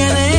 tiene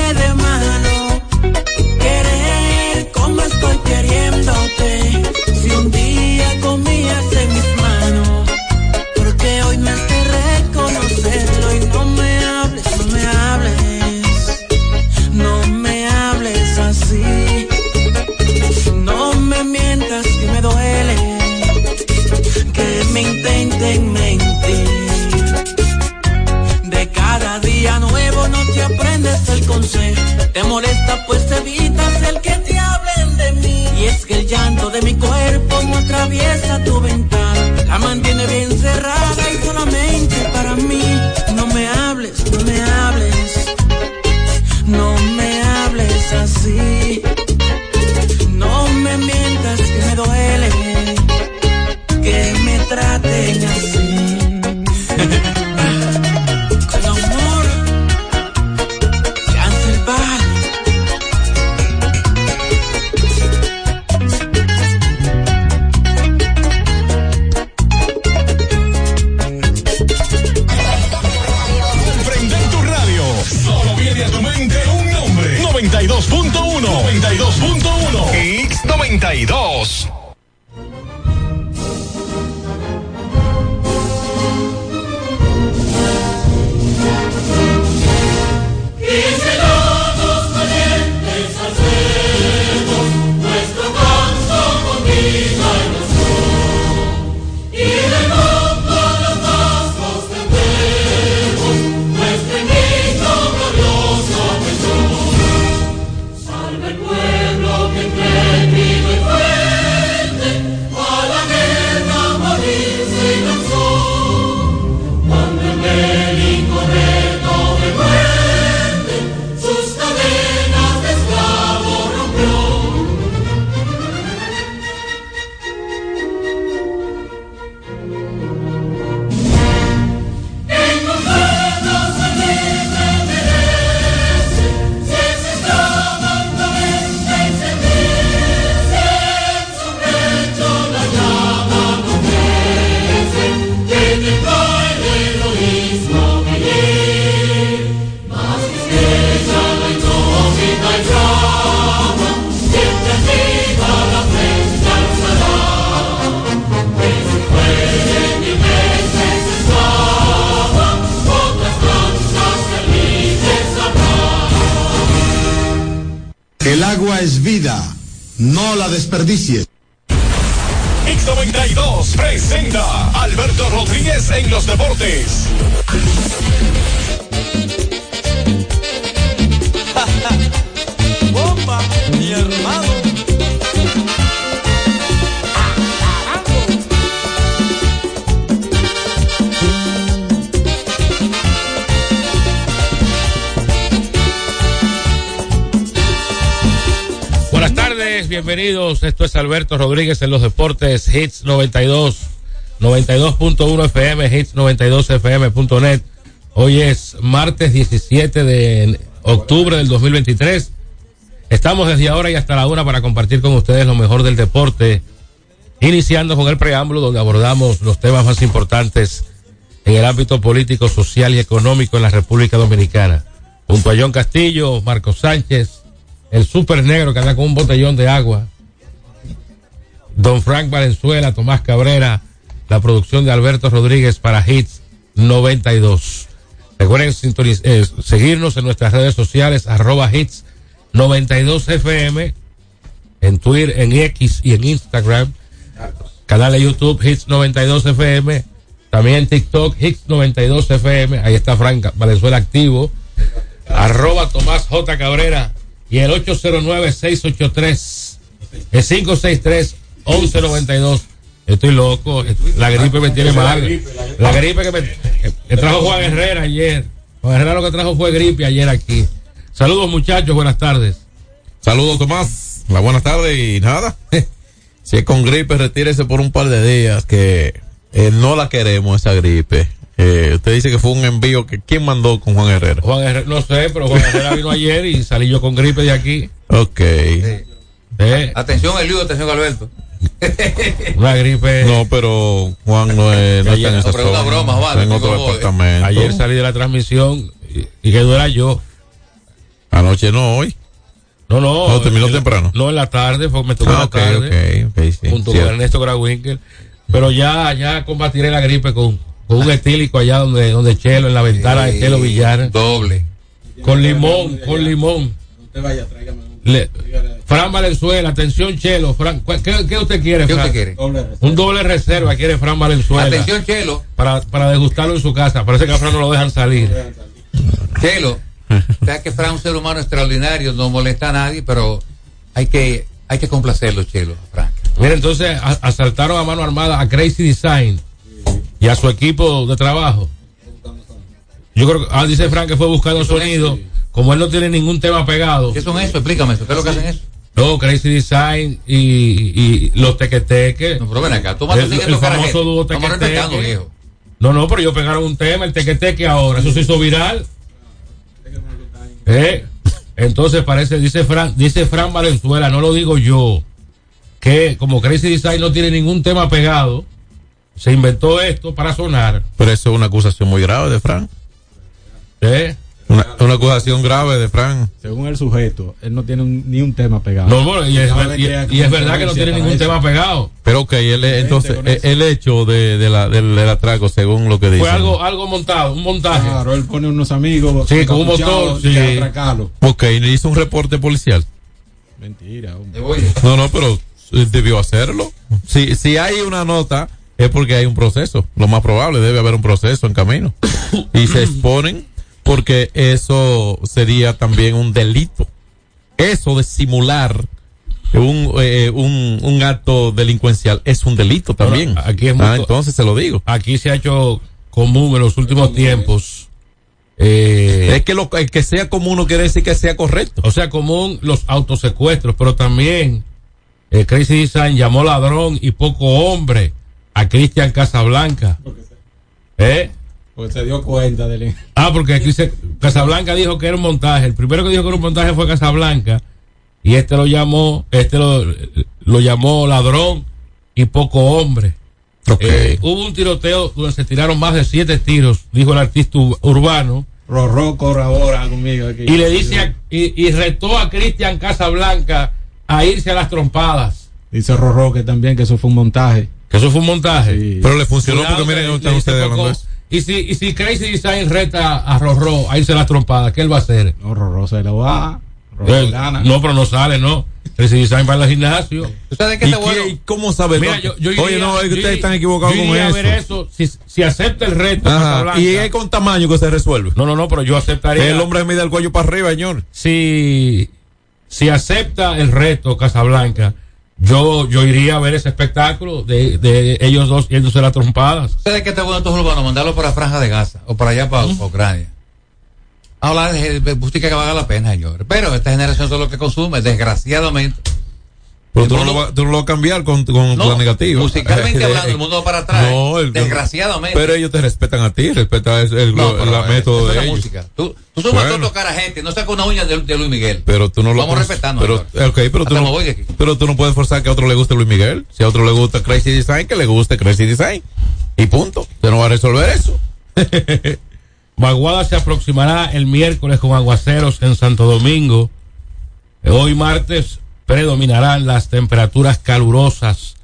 Esto es Alberto Rodríguez en los deportes Hits 92, 92.1 FM, Hits 92 FM.net. Hoy es martes 17 de octubre del 2023. Estamos desde ahora y hasta la una para compartir con ustedes lo mejor del deporte, iniciando con el preámbulo donde abordamos los temas más importantes en el ámbito político, social y económico en la República Dominicana. Junto a John Castillo, Marcos Sánchez, el super negro que anda con un botellón de agua, Don Frank Valenzuela, Tomás Cabrera, la producción de Alberto Rodríguez para Hits 92. Recuerden eh, seguirnos en nuestras redes sociales, arroba hits 92 FM, en Twitter, en X y en Instagram. Canal de YouTube Hits 92 FM, también TikTok Hits 92 FM, ahí está Frank Valenzuela activo, arroba Tomás J. Cabrera y el 809-683. 563 1192. Estoy loco. La gripe me tiene mal. La gripe, que me, trajo Juan Herrera ayer. Juan Herrera lo que trajo fue gripe ayer aquí. Saludos muchachos, buenas tardes. Saludos Tomás. La buenas tardes y nada. Si es con gripe, retírese por un par de días que eh, no la queremos esa gripe. Eh, usted dice que fue un envío que quién mandó con Juan Herrera. Juan Herrera, no sé, pero Juan Herrera vino ayer y salí yo con gripe de aquí. Ok. Sí. Atención, Eliud, atención, Alberto una gripe. No, pero Juan no, es, no está en esa zona, broma, vale, está en otro digo, departamento. Ayer salí de la transmisión y, y que yo. Anoche no, hoy. No, no. No, terminó en temprano. No, en la tarde, fue, me tocó Ah, la tarde. sí. junto cierto. con Ernesto Grawinkel. Pero ya, ya combatiré la gripe con, con un etílico allá donde, donde Chelo, en la ventana de Chelo Villar. Doble. Con limón, con limón. Le- Fran Valenzuela, atención Chelo. Fran, ¿cuál- ¿qué, qué usted quiere, ¿Qué Fran? usted quiere? Un doble reserva quiere Fran Valenzuela. Atención, Chelo. Para, para degustarlo en su casa. Parece que a Fran no lo dejan salir. Chelo. Sabes que Fran es un ser humano extraordinario, no molesta a nadie, pero hay que, hay que complacerlo, Chelo, Frank. Mira, entonces a- asaltaron a mano armada a Crazy Design y a su equipo de trabajo. Yo creo que, ah, dice Frank que fue buscando sonido. Como él no tiene ningún tema pegado. ¿Qué son eso? Explícame eso. ¿Qué es lo que hacen eso? No, Crazy Design y, y los tequeteques. No, pero ven acá. Tú el, tienes que el a famoso dúo tequeteque. viejo. No, no, pero ellos pegaron un tema, el tequeteque ahora. Eso se hizo viral. ¿Eh? Entonces parece, dice Fran, dice Fran Valenzuela, no lo digo yo, que como Crazy Design no tiene ningún tema pegado, se inventó esto para sonar. Pero eso es una acusación muy grave de Fran. ¿Eh? Una, una acusación grave de Fran. Según el sujeto, él no tiene un- ni un tema pegado. No, bueno, y es, y- y verdad que no tiene ningún eso. tema pegado. Pero ok, él, entonces, con eh, eso. el hecho de, de la, del, del atraco, según lo que dice. Fue algo, algo montado, un montaje. Claro, él pone unos amigos. Sí, con un motor, y sí. atracarlo. Ok, le hizo un reporte policial. Mentira, hombre. Te voy. No, no, pero eh, debió hacerlo. Si, si hay una nota, es porque hay un proceso. Lo más probable, debe haber un proceso en camino. Y se exponen porque eso sería también un delito. Eso de simular un, eh, un, un acto delincuencial es un delito también. Bueno, aquí es ah, muy- entonces se lo digo. Aquí se ha hecho común en los últimos tiempos. eh, Es que lo el que sea común no quiere decir que sea correcto. o sea, común los autosecuestros, pero también eh, Crazy Design llamó ladrón y poco hombre a Cristian Casablanca. ¿Eh? Porque se dio cuenta del. Ah, porque aquí se- Casablanca dijo que era un montaje. El primero que dijo que era un montaje fue Casablanca. Y este lo llamó, este lo, lo llamó ladrón y poco hombre. Ok. Eh, hubo un tiroteo donde se tiraron más de siete tiros, dijo el artista ur- urbano. Rorró colabora conmigo aquí. Y le dice a- y, y retó a Cristian Casablanca a irse a las trompadas. Dice Rorró que también que eso fue un montaje. Que eso fue un montaje. Sí. Pero le funcionó Cuidado porque que miren, están ustedes hablando de eso. Y si, y si Crazy Design reta a Rorró a irse a las trompadas, ¿qué él va a hacer? No, Rorró se lo va. Rorró gana. no, pero no sale, no. Crazy Design va al gimnasio. ¿Tú sabes qué ¿Y bueno? cómo sabe? Mira, yo, yo Oye, iría- no, es que ustedes están equivocados con iría a eso. ver eso. Si, si acepta el reto. Y es con tamaño que se resuelve. No, no, no, pero yo aceptaría. El hombre mide el cuello para arriba, señor. si, si acepta el reto Casablanca, yo, yo iría a ver ese espectáculo de, de ellos dos yéndose las trompadas. ¿Sabes qué está bueno estos urbanos? Mandarlo para Franja de Gaza o para allá, para, para Ucrania. Hablar de, de que valga la pena, señor. Pero esta generación es lo que consume, desgraciadamente. Pero tú no, lo, vas- tú no lo vas a cambiar con, con No, la negativa. musicalmente hablando, el mundo va para atrás. No, el- desgraciadamente. Pero ellos te respetan a ti, respetan el, el- No, pero, la método de la ellos. música. Tú, tú subes Bueno. a tocar a gente, no sacas una uña de, de Luis Miguel. Pero tú no lo Vamos respetando, Pero, señor. ok, pero, tú no, voy de aquí. pero tú no puedes forzar que a otro le guste Luis Miguel. Si a otro le gusta Crazy Design, que le guste Crazy Design. Y punto. Usted no va a resolver eso. Vaguada se aproximará el miércoles con aguaceros en Santo Domingo. Hoy martes predominarán las temperaturas calurosas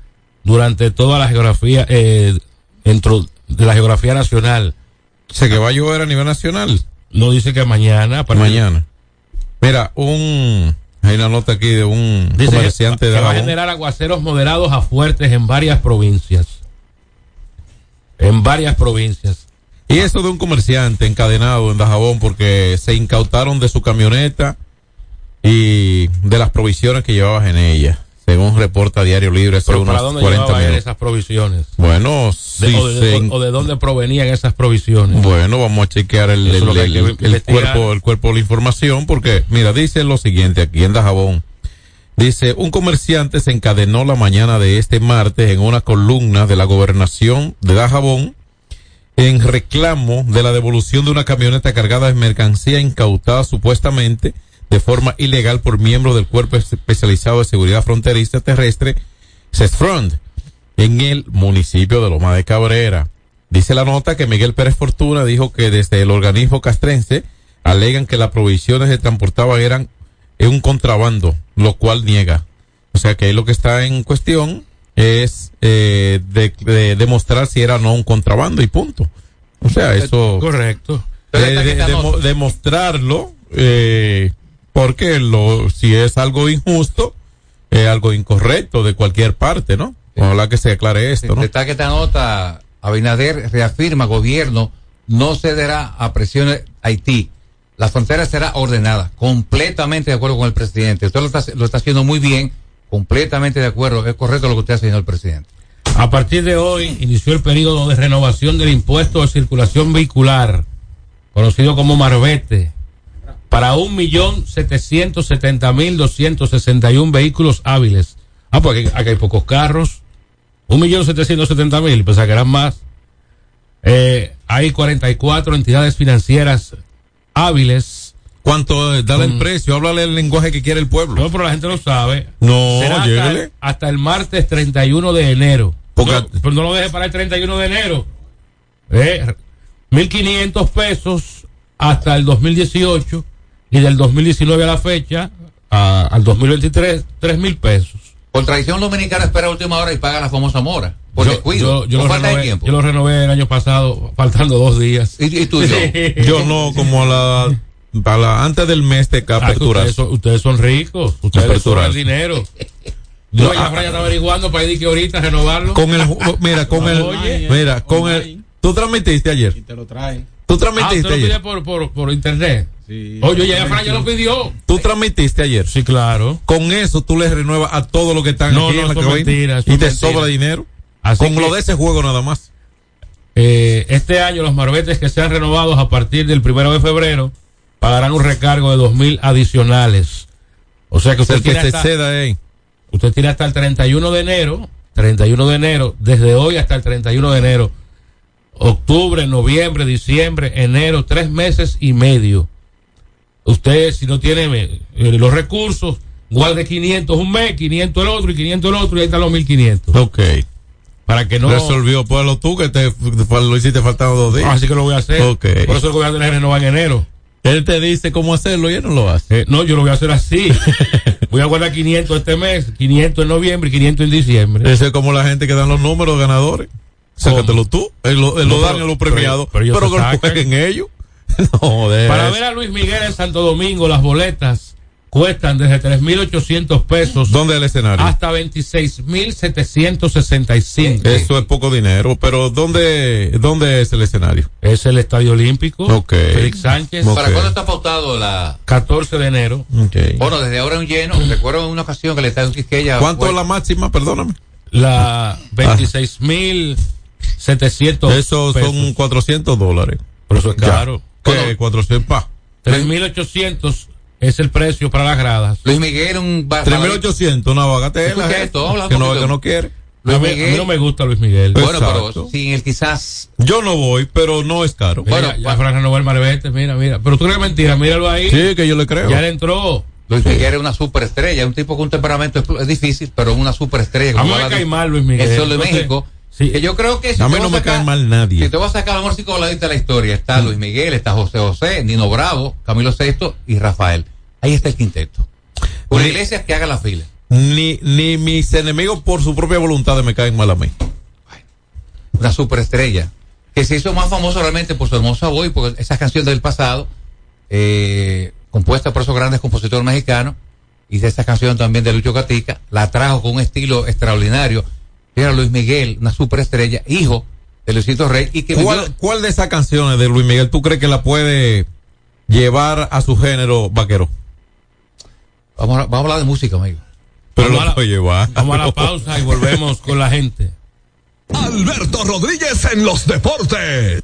durante toda la geografía, eh, dentro de la geografía nacional. Sea, que va a llover a nivel nacional. No dice que mañana. a partir- Mañana. Mira, un. Hay una nota aquí de un Dice que, comerciante que de va a generar aguaceros moderados a fuertes en varias provincias. En varias provincias. Y eso de un comerciante encadenado en Dajabón porque se incautaron de su camioneta y de las provisiones que llevabas en ella. Según reporta Diario Libre hace Pero ¿para unos dónde 40 llevaban minutos. esas provisiones? Bueno, De- sí, o, de, se o- in- o de dónde provenían esas provisiones? Bueno, vamos a chequear el, cuerpo, el cuerpo de la información, porque, mira, dice lo siguiente aquí en Dajabón. Dice, un comerciante se encadenó la mañana de este martes en una columna de la gobernación de Dajabón en reclamo de la devolución de una camioneta cargada de mercancía incautada supuestamente de forma ilegal por miembros del Cuerpo Especializado de Seguridad Fronteriza Terrestre, CESFRONT, en el municipio de Loma de Cabrera. Dice la nota que Miguel Pérez Fortuna dijo que desde el organismo castrense alegan que las provisiones que transportaban eran un contrabando, lo cual niega. O sea que ahí lo que está en cuestión es eh, de, de demostrar si era o no un contrabando y punto. O sea, eso Correcto. De, de- demostrarlo eh, porque lo si es algo injusto es algo incorrecto de cualquier parte no ojalá que se aclare esto no Está que esta nota, Abinader reafirma, gobierno no cederá a presiones Haití. La frontera será ordenada, completamente de acuerdo con el presidente. Usted lo está, lo está haciendo muy bien, completamente de acuerdo. Es correcto lo que usted hace, señor presidente. A partir de hoy inició el periodo de renovación del impuesto de circulación vehicular, conocido como Marbete, para un millón setecientos setenta mil doscientos sesenta y un vehículos hábiles. Ah, pues aquí, aquí hay pocos carros. Un millón setecientos setenta mil, pensaba que eran más. Eh, hay 44 entidades financieras hábiles. cuánto eh, dale el precio háblale el lenguaje que quiere el pueblo No, pero la gente lo sabe. no Será hasta, el, hasta el martes 31 de enero. Porque- no, pero no lo deje para el 31 de enero. Eh, 1.500 pesos hasta el 2018 y del 2019 a la fecha, a- al 2023, 3.000 pesos. Por tradición dominicana espera última hora y paga la famosa mora. Por yo, descuido. yo- yo por lo falta de renové, tiempo. yo lo renové el año pasado, faltando dos días. ¿Y, y tú y yo? yo no como a la, a la antes del mes de Ah, que ustedes, son, ustedes son ricos, ustedes Aperturas. son el dinero. Yo ya Fran está averiguando para ir que ahorita renovarlo. con el mira con el Oye. mira con el tú transmitiste ayer Y te lo traen. Tú ah, transmitiste lo pide ayer por, por, por internet. Sí. Oye, ya Fran ya lo pidió. tú transmitiste ayer Sí, claro. con eso tú les renuevas a todos los que están No, aquí no, en la cabina mentira, y te mentira. sobra dinero Así con que, lo de ese juego nada más eh, este año los marbetes que sean renovados a partir del primero de febrero pagarán un recargo de dos mil adicionales. O sea que usted que tiene, se hasta, ceda ahí usted tiene hasta el 31 de enero, 31 de enero, desde hoy hasta el 31 de enero, octubre, noviembre, diciembre, enero, tres meses y medio. Usted, si no tiene eh, los recursos, guarde 500 un mes, 500 el otro y 500 el otro y ahí están los 1500. ok Para que no... resolvió pues tú que te lo hiciste faltando dos días Ah, Así que lo voy a hacer. Por eso a tener que renovar en enero. él te dice cómo hacerlo y él no lo hace Eh, no, yo lo voy a hacer así. voy a guardar 500 este mes, 500 en noviembre y 500 en diciembre. Ese es como la gente que dan los números ganadores. Sácatelo tú. Él lo, él lo No, dan pero- a los pero- premiados. pero Pero, se que jueguen ellos. no, de Para eso. ver a Luis Miguel en Santo Domingo, las boletas cuestan desde 3.800 pesos ¿Dónde es el escenario? hasta 26.765. Eso es poco dinero, pero ¿dónde, dónde es el escenario? Es el Estadio Olímpico. Ok. Félix Sánchez. ¿Para cuándo está pautado la...? 14 de enero. Bueno, desde ahora un lleno. Recuerdo en una ocasión que le estaba en Quisqueya. ¿Cuánto fue- es la máxima? Perdóname. La 26.700 Eso pesos. son 400 dólares. Pero eso es caro. ¿Qué? 400, pa. 3.800 es el precio para las gradas. Luis Miguel, un... ba- 3800, una bagatela. Eh, esto, habla que no, que no quiere. Luis a, mí, a Miguel. mí no me gusta Luis Miguel. Bueno, Exacto. pero sin el quizás... Yo no voy, pero no es caro. Mira, bueno, ya pa- Fran renovó el Marbete, mira, mira. Pero tú crees es mentira, míralo ahí. Sí, que yo le creo. Ya le entró. Luis Miguel es una superestrella, un tipo con un temperamento es difícil, pero una superestrella. A mí me cae mal Luis Miguel. Eso es de Entonces, México. Sí. Que yo creo que si no me sacar- cae mal nadie. Si te vas a sacar a lo mejor de la historia, está Luis Miguel, está José José, Nino Bravo, Camilo VI y Rafael. Ahí está el quinteto. Una Ni- iglesia que haga la fila. Ni, ni mis enemigos por su propia voluntad me caen mal a mí. Una superestrella. Que se hizo más famoso realmente por su hermosa voz y por esas canciones del pasado, eh, compuestas por esos grandes compositores mexicanos, y de esa canción también de Lucho Gatica, la trajo con un estilo extraordinario. Era Luis Miguel, una superestrella, hijo de Luisito Rey, y que vivió- ¿Cuál, ¿Cuál de esas canciones de Luis Miguel tú crees que la puede llevar a su género vaquero? Vamos a, vamos a hablar de música, amigo. Pero Vamos a lo la- puede llevar. Vamos a la pausa y volvemos con la gente. Alberto Rodríguez en los deportes.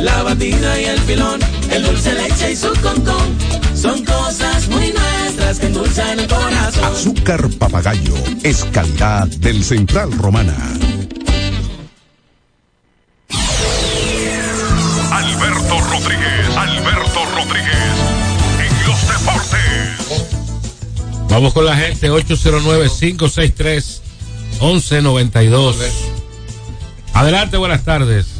la batida y el filón, el dulce leche y su concón. Son cosas muy nuestras que endulzan el corazón. Azúcar papagayo es calidad del Central Romana. Alberto Rodríguez, Alberto Rodríguez, en los deportes. Vamos con la gente, 809-563-1192. Adelante, buenas tardes.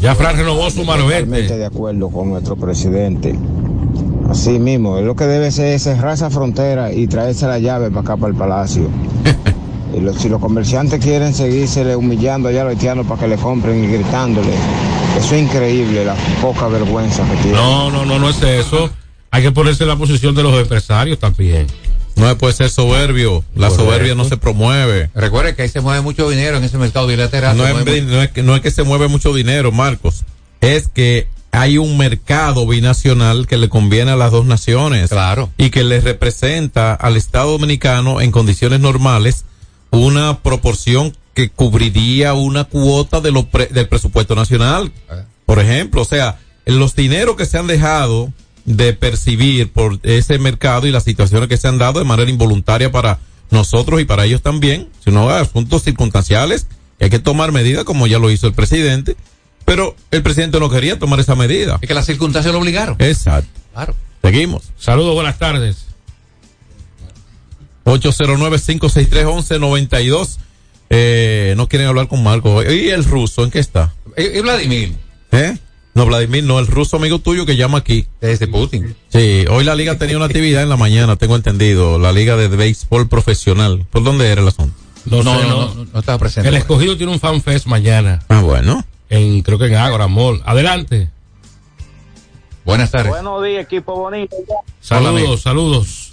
Ya Fran renovó su marbete. de acuerdo con nuestro presidente. Así mismo, lo que debe ser es cerrar esa frontera y traerse la llave para acá, para el palacio. y los- si los comerciantes quieren seguirse humillando allá a los haitianos para que le compren y gritándole, eso es increíble, la poca vergüenza que tienen. No, no, no, no es eso. Hay que ponerse en la posición de los empresarios también. No se puede ser soberbio. La Correcto. soberbia no se promueve. Recuerde que ahí se mueve mucho dinero en ese mercado bilateral. No es, mueve no es que, no es que se mueve mucho dinero, Marcos. Es que hay un mercado binacional que le conviene a las dos naciones. Claro. Y que le representa al Estado Dominicano en condiciones normales una proporción que cubriría una cuota de lo pre- del presupuesto nacional. Por ejemplo, o sea, los dineros que se han dejado de percibir por ese mercado y las situaciones que se han dado de manera involuntaria para nosotros y para ellos también, sino asuntos circunstanciales, hay que tomar medidas como ya lo hizo el presidente, pero el presidente no quería tomar esa medida. Es que las circunstancias lo obligaron. Exacto. Claro. Seguimos. Saludos, buenas tardes. 809-563-1192. Eh, no quieren hablar con Marco. ¿Y el ruso en qué está? ¿Y, y Vladimir? ¿Eh? No, Vladimir, no, el ruso amigo tuyo que llama aquí. Desde Putin. Sí, hoy la liga tenía una actividad en la mañana, tengo entendido. La liga de béisbol profesional. ¿Por dónde era el asunto? No, No, sé, no, no. no, no estaba presente. El escogido tiene un fanfest mañana. Ah, bueno. En, creo que en Ágora Mall. Adelante. Buenas tardes. Buenos días, equipo bonito. Saludos, saludos.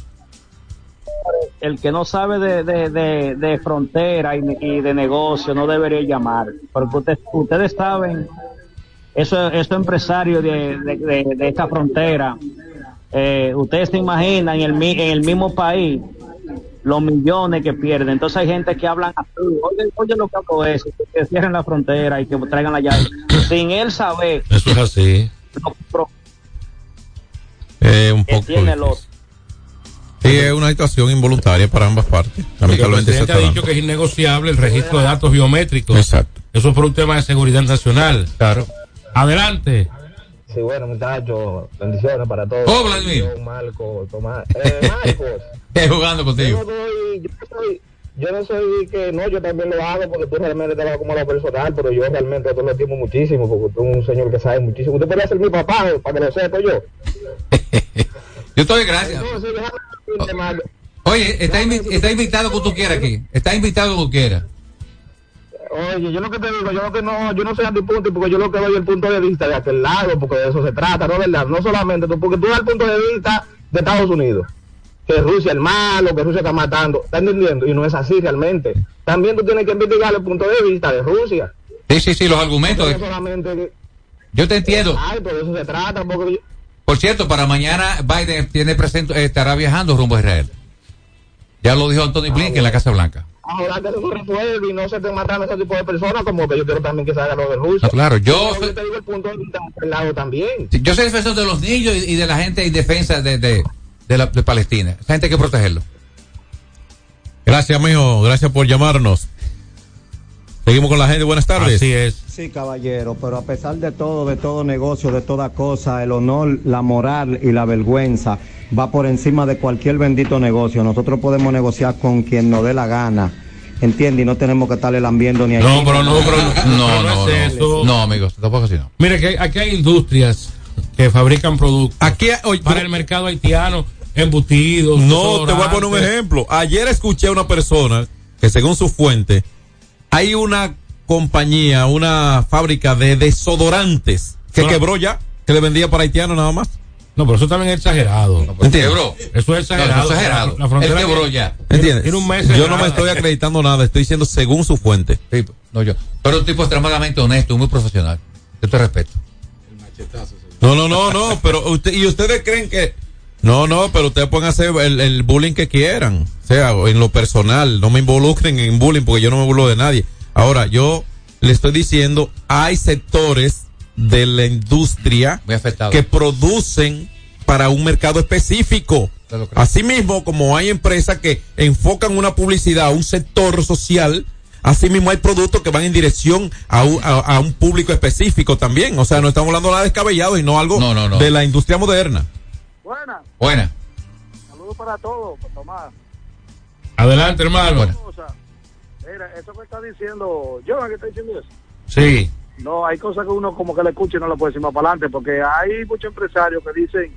El que no sabe de, de, de, de frontera y, y de negocio no debería llamar, porque usted- ustedes saben, eso, esos empresarios de, de, de- de esta frontera, eh, ustedes se imaginan en el, mi- en el mismo país los millones que pierden. Entonces hay gente que hablan así, oye, oye lo que hago es que cierren la frontera y que traigan la llave, sin él saber Eso es así. lo pro- Eh, un que poco. tiene el otro. Sí, es una situación involuntaria para ambas partes. El Lamentablemente se presidente está ha dicho que es innegociable el registro de datos biométricos. Exacto. Eso es por un tema de seguridad nacional. Claro. Adelante. Sí, bueno, muchachos, bendiciones para todos. Oh, Vladimir. Marco, Tomás. Eh, Marcos. Eh, jugando contigo. Yo no, soy, yo, soy, yo no soy que no, yo también lo hago porque tú realmente te vas como lo personal, pero yo realmente te lo estimo muchísimo porque tú eres un señor que sabe muchísimo. Usted podría ser mi papá para que lo sepa yo. Yo estoy gracias. Entonces, Marco, Oye, está, invi- está invitado como tú quieras aquí. Está invitado como quieras. Oye, yo lo que te digo, yo lo que no, yo no soy antipunto porque yo lo que doy el punto de vista de aquel lado, porque de eso se trata, ¿no verdad? No solamente tú, porque tú das el punto de vista de Estados Unidos, que Rusia es el malo, que Rusia está matando, ¿estás entendiendo? Y no es así realmente. También tú tienes que investigar el punto de vista de Rusia. Sí, sí, sí, los argumentos. No solamente Yo te entiendo. Ay, por eso se trata, porque yo- Por cierto, para mañana Biden tiene presente, estará viajando rumbo a Israel. Ya lo dijo Anthony Blinken en la Casa Blanca. Ahora que se resuelve y no se estén matando a ese tipo de personas, como que yo quiero también que se haga lo de Rusia. No, claro, yo yo te digo el punto lado también. Yo soy defensor de los niños y, de la gente en defensa de, de, de, la- de Palestina. Esa gente hay que protegerlo. Gracias, mijo. Gracias por llamarnos. Seguimos con la gente. Buenas tardes. Así es. Sí, caballero, pero a pesar de todo, de todo negocio, de toda cosa, el honor, la moral y la vergüenza va por encima de cualquier bendito negocio. Nosotros podemos negociar con quien nos dé la gana, ¿entiende? Y no tenemos que estarle lambiendo ni a No, pero no, pero no, No, no, es eso. No, amigos, tampoco así no. Mire, que aquí hay industrias que fabrican productos Aquí, para el mercado haitiano, embutidos. No, te voy a poner un ejemplo. Ayer escuché a una persona que según su fuente, hay una compañía, una fábrica de desodorantes que quebró ya, que le vendía para haitianos nada más. No, pero eso también es exagerado. ¿Entiendes? Quebró. Eso es exagerado. No, eso es exagerado. La frontera Él quebró ya. ¿Entiendes? Tiene un mes Yo no me estoy acreditando nada, estoy diciendo según su fuente. Sí, no yo. Pero un tipo extremadamente honesto, muy profesional. Yo te respeto. No, no, no, no, pero usted, y ustedes creen que... No, no, pero ustedes pueden hacer el, el bullying que quieran. O sea, en lo personal, no me involucren en bullying porque yo no me burlo de nadie. Ahora, yo le estoy diciendo, hay sectores de la industria que producen para un mercado específico. Asimismo, como hay empresas que enfocan una publicidad a un sector social, asimismo hay productos que van en dirección a un, a, a un público específico también. O sea, no estamos hablando nada descabellado y no algo No, no, no. de la industria moderna. Buena, Buena. saludos para todos, para Tomás. Adelante, hermano. Mira, eso que está diciendo, yo que está diciendo eso. Sí. No, hay cosas que uno como que le escucha y no le puede decir más para adelante, porque hay muchos empresarios que dicen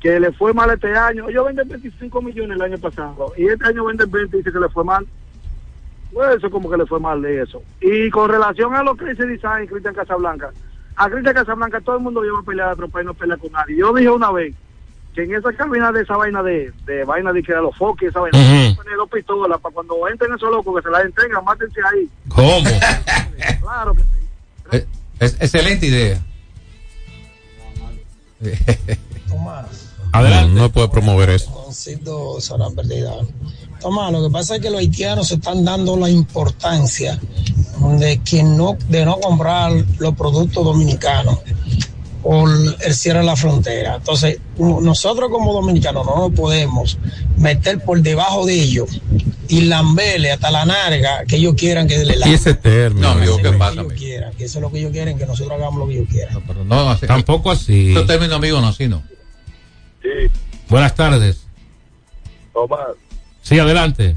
que le fue mal este año. Ellos venden 25 millones el año pasado y este año venden 20 y dice que le fue mal. Pues eso como que le fue mal de eso. Y con relación a lo que dice Design, Cristian Casablanca, a Cristian Casablanca todo el mundo lleva a pelear a tropa y no pelea con nadie. Yo dije una vez que en esa cabina de esa vaina de, de vaina de que era los foques, esa vaina, Ujú. poner dos pistolas para cuando entren esos locos que se las entregan, mátense ahí. ¿Cómo? Claro que sí. Eh, Es, excelente idea. Adelante. No, no puede promover eso. Tomás, lo que pasa es que los haitianos se están dando la importancia de que no, de no comprar los productos dominicanos por el cierre de la frontera. Entonces, nosotros como dominicanos no nos podemos meter por debajo de ellos y lamberle hasta la narga que ellos quieran que le Y ese término. No, amigo, Eso ¿qué es lo pasa, que ellos amigo? quieran, que eso es lo que ellos quieren, que nosotros hagamos lo que ellos quieran. Pero no, así- Tampoco así. Esos términos amigos no, así no. Sí, Buenas tardes. Tomás, Sí, adelante.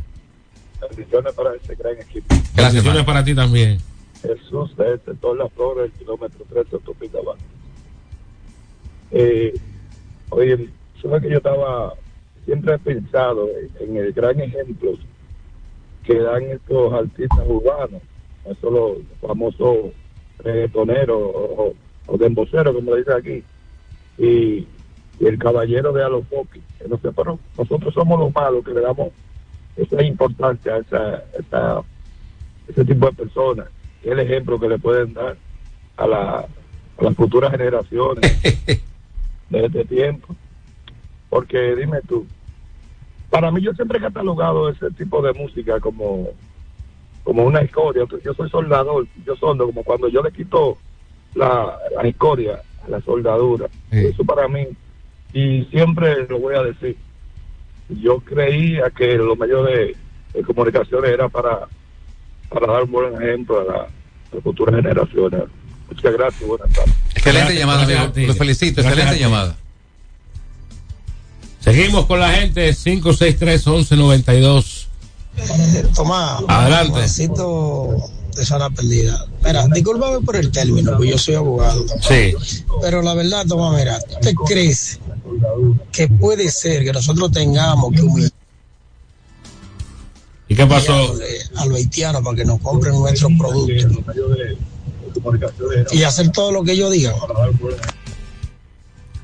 bendiciones para ese gran equipo. Gracias, Bendiciones para ti también. Jesús de este, todas las flores del kilómetro 3 de autopista abajo. Eh, oye, que yo estaba, siempre pensado en, el gran ejemplo que dan estos artistas urbanos, esos los famosos reggaetoneros o, o demboceros, como le dicen aquí, y, el caballero de Alofoque, que no sé, pero nosotros somos los malos que le damos esa importancia a esa, esa, ese tipo de personas, el ejemplo que le pueden dar a, la, a las futuras generaciones de este tiempo. Porque dime tú, para mí yo siempre he catalogado ese tipo de música como, como una escoria. Yo soy soldador, yo soldo como cuando yo le quito la, la escoria a la soldadura. Eso para mí, y siempre lo voy a decir, yo creía que lo medio de, de comunicaciones era para, para dar un buen ejemplo a, la- a las futuras generaciones. Muchas gracias, buenas tardes. Excelente Gracias, llamada, gracias amigo. a ti. Lo felicito, Gracias excelente llamada. Seguimos con la gente 563-1192. Tomás, Adelante. De Zona Perdida. Mira, discúlpame por el término, porque yo soy abogado. Sí. Pero la verdad, Tomás, mira, ¿tú te crees que puede ser que nosotros tengamos que humillar ¿Y qué pasó? a los haitianos para que nos compren nuestros productos y hacer todo lo que ellos digan?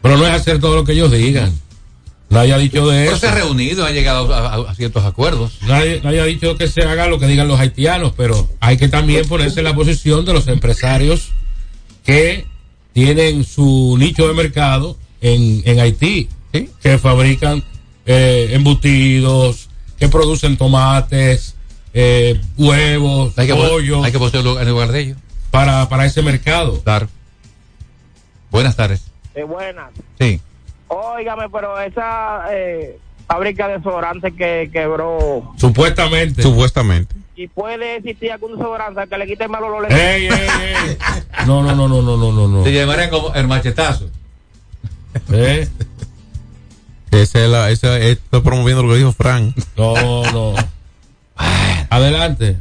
Pero no es hacer todo lo que ellos digan. Nadie ha dicho de Pero eso. se ha reunido, ha llegado a, a- a ciertos acuerdos. Nadie, nadie ha dicho que se haga lo que digan los haitianos, pero hay que también ponerse en la posición de los empresarios que tienen su nicho de mercado en, en Haití, que fabrican eh, embutidos, que producen tomates, eh, huevos, Hay que, pollos, hay que ponerlo en lugar de ellos. Para, para ese mercado. Claro. Buenas tardes. Eh, buenas. Sí. Óigame, pero esa eh, fábrica de desodorante que quebró Supuestamente. Supuestamente. y puede existir algún desodorante que le quite mal olor. Ey, ey, ey. No, no, no, no, no, no, no. no. Se llamaría como el machetazo. ¿Eh? Esa es la, esa, estoy promoviendo lo que dijo Frank. No, no. Adelante.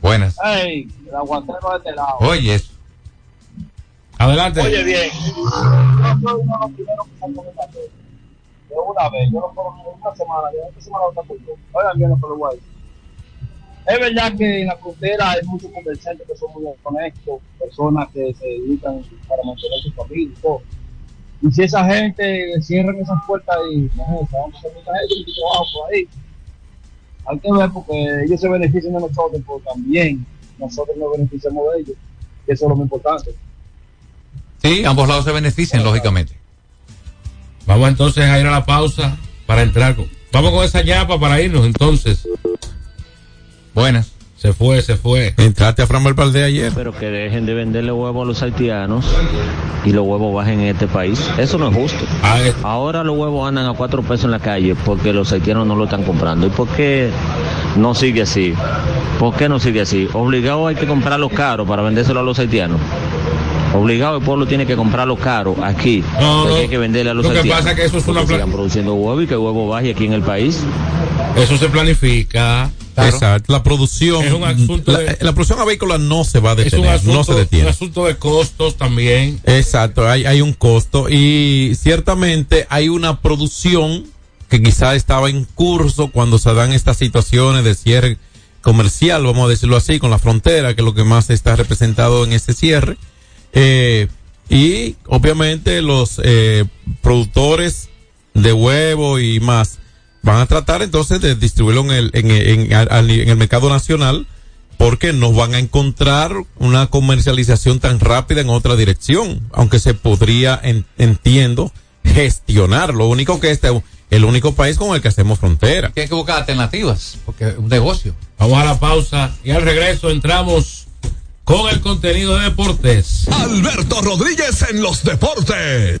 Buenas. Ey, el aguacero de este lado. Oye, eso. Adelante. Oye, bien. Yo soy uno de los primeros que con esta cosa. De una vez, yo no puedo una semana, yo esta semana no está Oigan bien lo lo a decir. Es verdad que en la frontera hay muchos comerciantes que son muy honestos, personas que se dedican para mantener su familia y todo. Y si esa gente cierran esas puertas y no sé, vamos a hacer mucha gente y trabajo por ahí. Hay que ver porque ellos se benefician de nosotros, pero también nosotros nos beneficiamos de ellos. Que eso es lo más importante. Sí, ambos lados se benefician, lógicamente. Vamos entonces a ir a la pausa para entrar con. Vamos con esa ñapa para irnos entonces. Buenas. Se fue, se fue. Entraste a Fran Valdez ayer. Pero que dejen de venderle huevos a los haitianos y los huevos bajen en este país. Eso no es justo. Ahora los huevos andan a cuatro pesos en la calle porque los haitianos no lo están comprando. ¿Y por qué no sigue así? ¿Por qué no sigue así? Obligado hay que comprarlo caro para vendérselo a los haitianos. Obligado el pueblo tiene que comprarlo caro aquí. No, porque no. hay que venderle a los Lo que haitianos. pasa es que eso es una sigan produciendo huevo y que el huevo baje aquí en el país. Eso se planifica. Exacto. La producción. Es un asunto la, de- la producción avícola no se va a Es un detener. asunto, no se un detiene. asunto de costos también. Exacto, hay, hay un costo y ciertamente hay una producción que quizá estaba en curso cuando se dan estas situaciones de cierre comercial, vamos a decirlo así, con la frontera, que es lo que más está representado en este cierre. Eh, y obviamente los eh, productores de huevo y más van a tratar entonces de distribuirlo en el, en, el mercado nacional porque no van a encontrar una comercialización tan rápida en otra dirección, aunque se podría, en- entiendo, gestionar. Lo único que este es el único país con el que hacemos frontera. Hay que buscar alternativas, porque es un negocio. Vamos a la pausa y al regreso entramos con el contenido de deportes. Alberto Rodríguez en los deportes.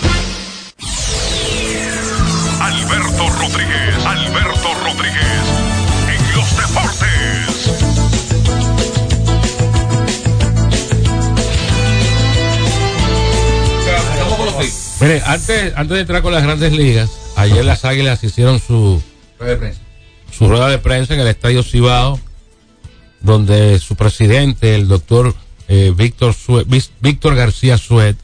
Alberto Rodríguez, Alberto Rodríguez, en los deportes. Mire, antes, antes de entrar con las grandes ligas, ayer las águilas hicieron su, Rueda de prensa. su rueda de prensa en el Estadio Cibao, donde su presidente, el doctor eh, Víctor, Víctor García Suet,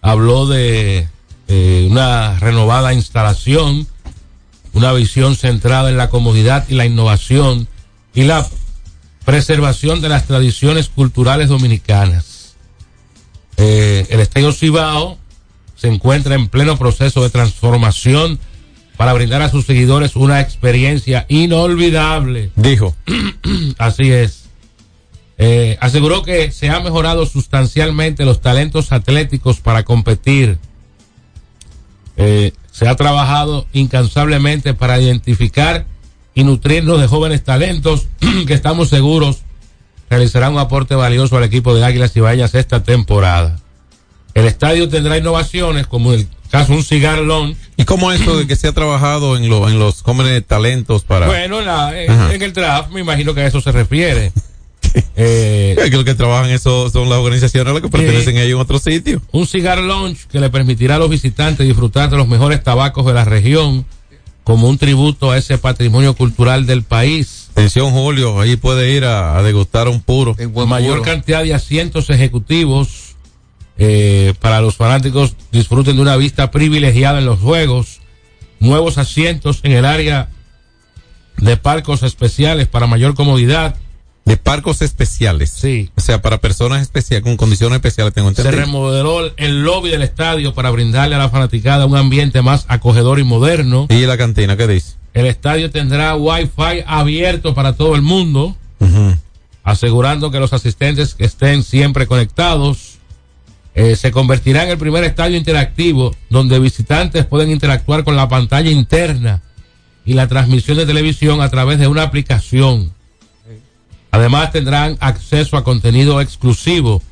habló de eh, una renovada instalación, una visión centrada en la comodidad y la innovación y la preservación de las tradiciones culturales dominicanas. Eh, el Estadio Cibao se encuentra en pleno proceso de transformación para brindar a sus seguidores una experiencia inolvidable. Dijo. Así es. Eh, aseguró que se han mejorado sustancialmente los talentos atléticos para competir. Eh, se ha trabajado incansablemente para identificar y nutrirnos de jóvenes talentos que estamos seguros realizarán un aporte valioso al equipo de Águilas Ibañas esta temporada. El estadio tendrá innovaciones como el caso un cigar. ¿Y cómo eso de que se ha trabajado en, lo, en los jóvenes talentos para... Bueno, la- en el draft me imagino que a eso se refiere. Eh, que los que trabajan eso son las organizaciones a las que pertenecen ellos en otro sitio. un cigar lounge que le permitirá a los visitantes disfrutar de los mejores tabacos de la región como un tributo a ese patrimonio cultural del país. Atención, Julio, ahí puede ir a, a degustar un puro. Mayor cantidad de asientos ejecutivos eh, para los fanáticos disfruten de una vista privilegiada en los juegos. Nuevos asientos en el área de parcos especiales para mayor comodidad. De parcos especiales. Sí. O sea, para personas especiales, con condiciones especiales, tengo Se entendido. remodeló el lobby del estadio para brindarle a la fanaticada un ambiente más acogedor y moderno. ¿Y la cantina qué dice? El estadio tendrá wifi abierto para todo el mundo, asegurando que los asistentes estén siempre conectados. Eh, se convertirá en el primer estadio interactivo donde visitantes pueden interactuar con la pantalla interna y la transmisión de televisión a través de una aplicación. Además tendrán acceso a contenido exclusivo.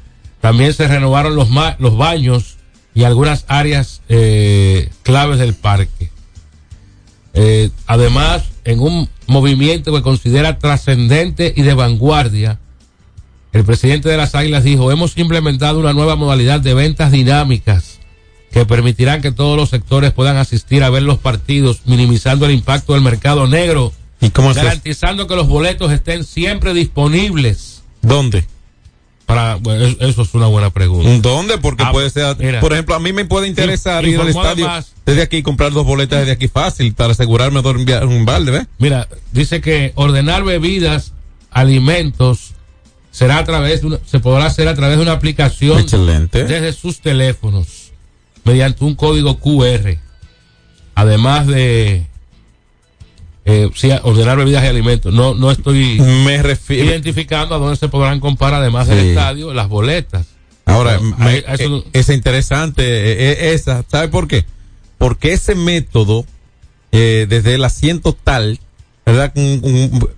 También se renovaron los, baños y algunas áreas eh, claves del parque. Eh, además, en un movimiento que considera trascendente y de vanguardia, el presidente de las Águilas dijo, hemos implementado una nueva modalidad de ventas dinámicas que permitirán que todos los sectores puedan asistir a ver los partidos, minimizando el impacto del mercado negro, ¿Y cómo es eso? garantizando que los boletos estén siempre disponibles. ¿Dónde? Para, bueno, eso, es una buena pregunta. ¿Dónde? Porque Ah, puede ser, mira. por ejemplo, a mí me puede interesar In- ir al estadio además- desde aquí y comprar dos boletas desde aquí fácil para asegurarme de enviar un balde, ¿ves? Mira, dice que ordenar bebidas, alimentos, será a través de una- se podrá hacer a través de una aplicación Excelente. desde sus teléfonos mediante un código QR. Además de eh, sí, ordenar bebidas y alimentos. No, no estoy Me refiero. identificando a dónde se podrán comprar, además del Sí. estadio, las boletas. Ahora, Bueno, me- a- a eso- eh, es interesante eh, eh, esa. ¿Sabe por qué? Porque ese método, eh, desde el asiento tal, ¿verdad? Un- un-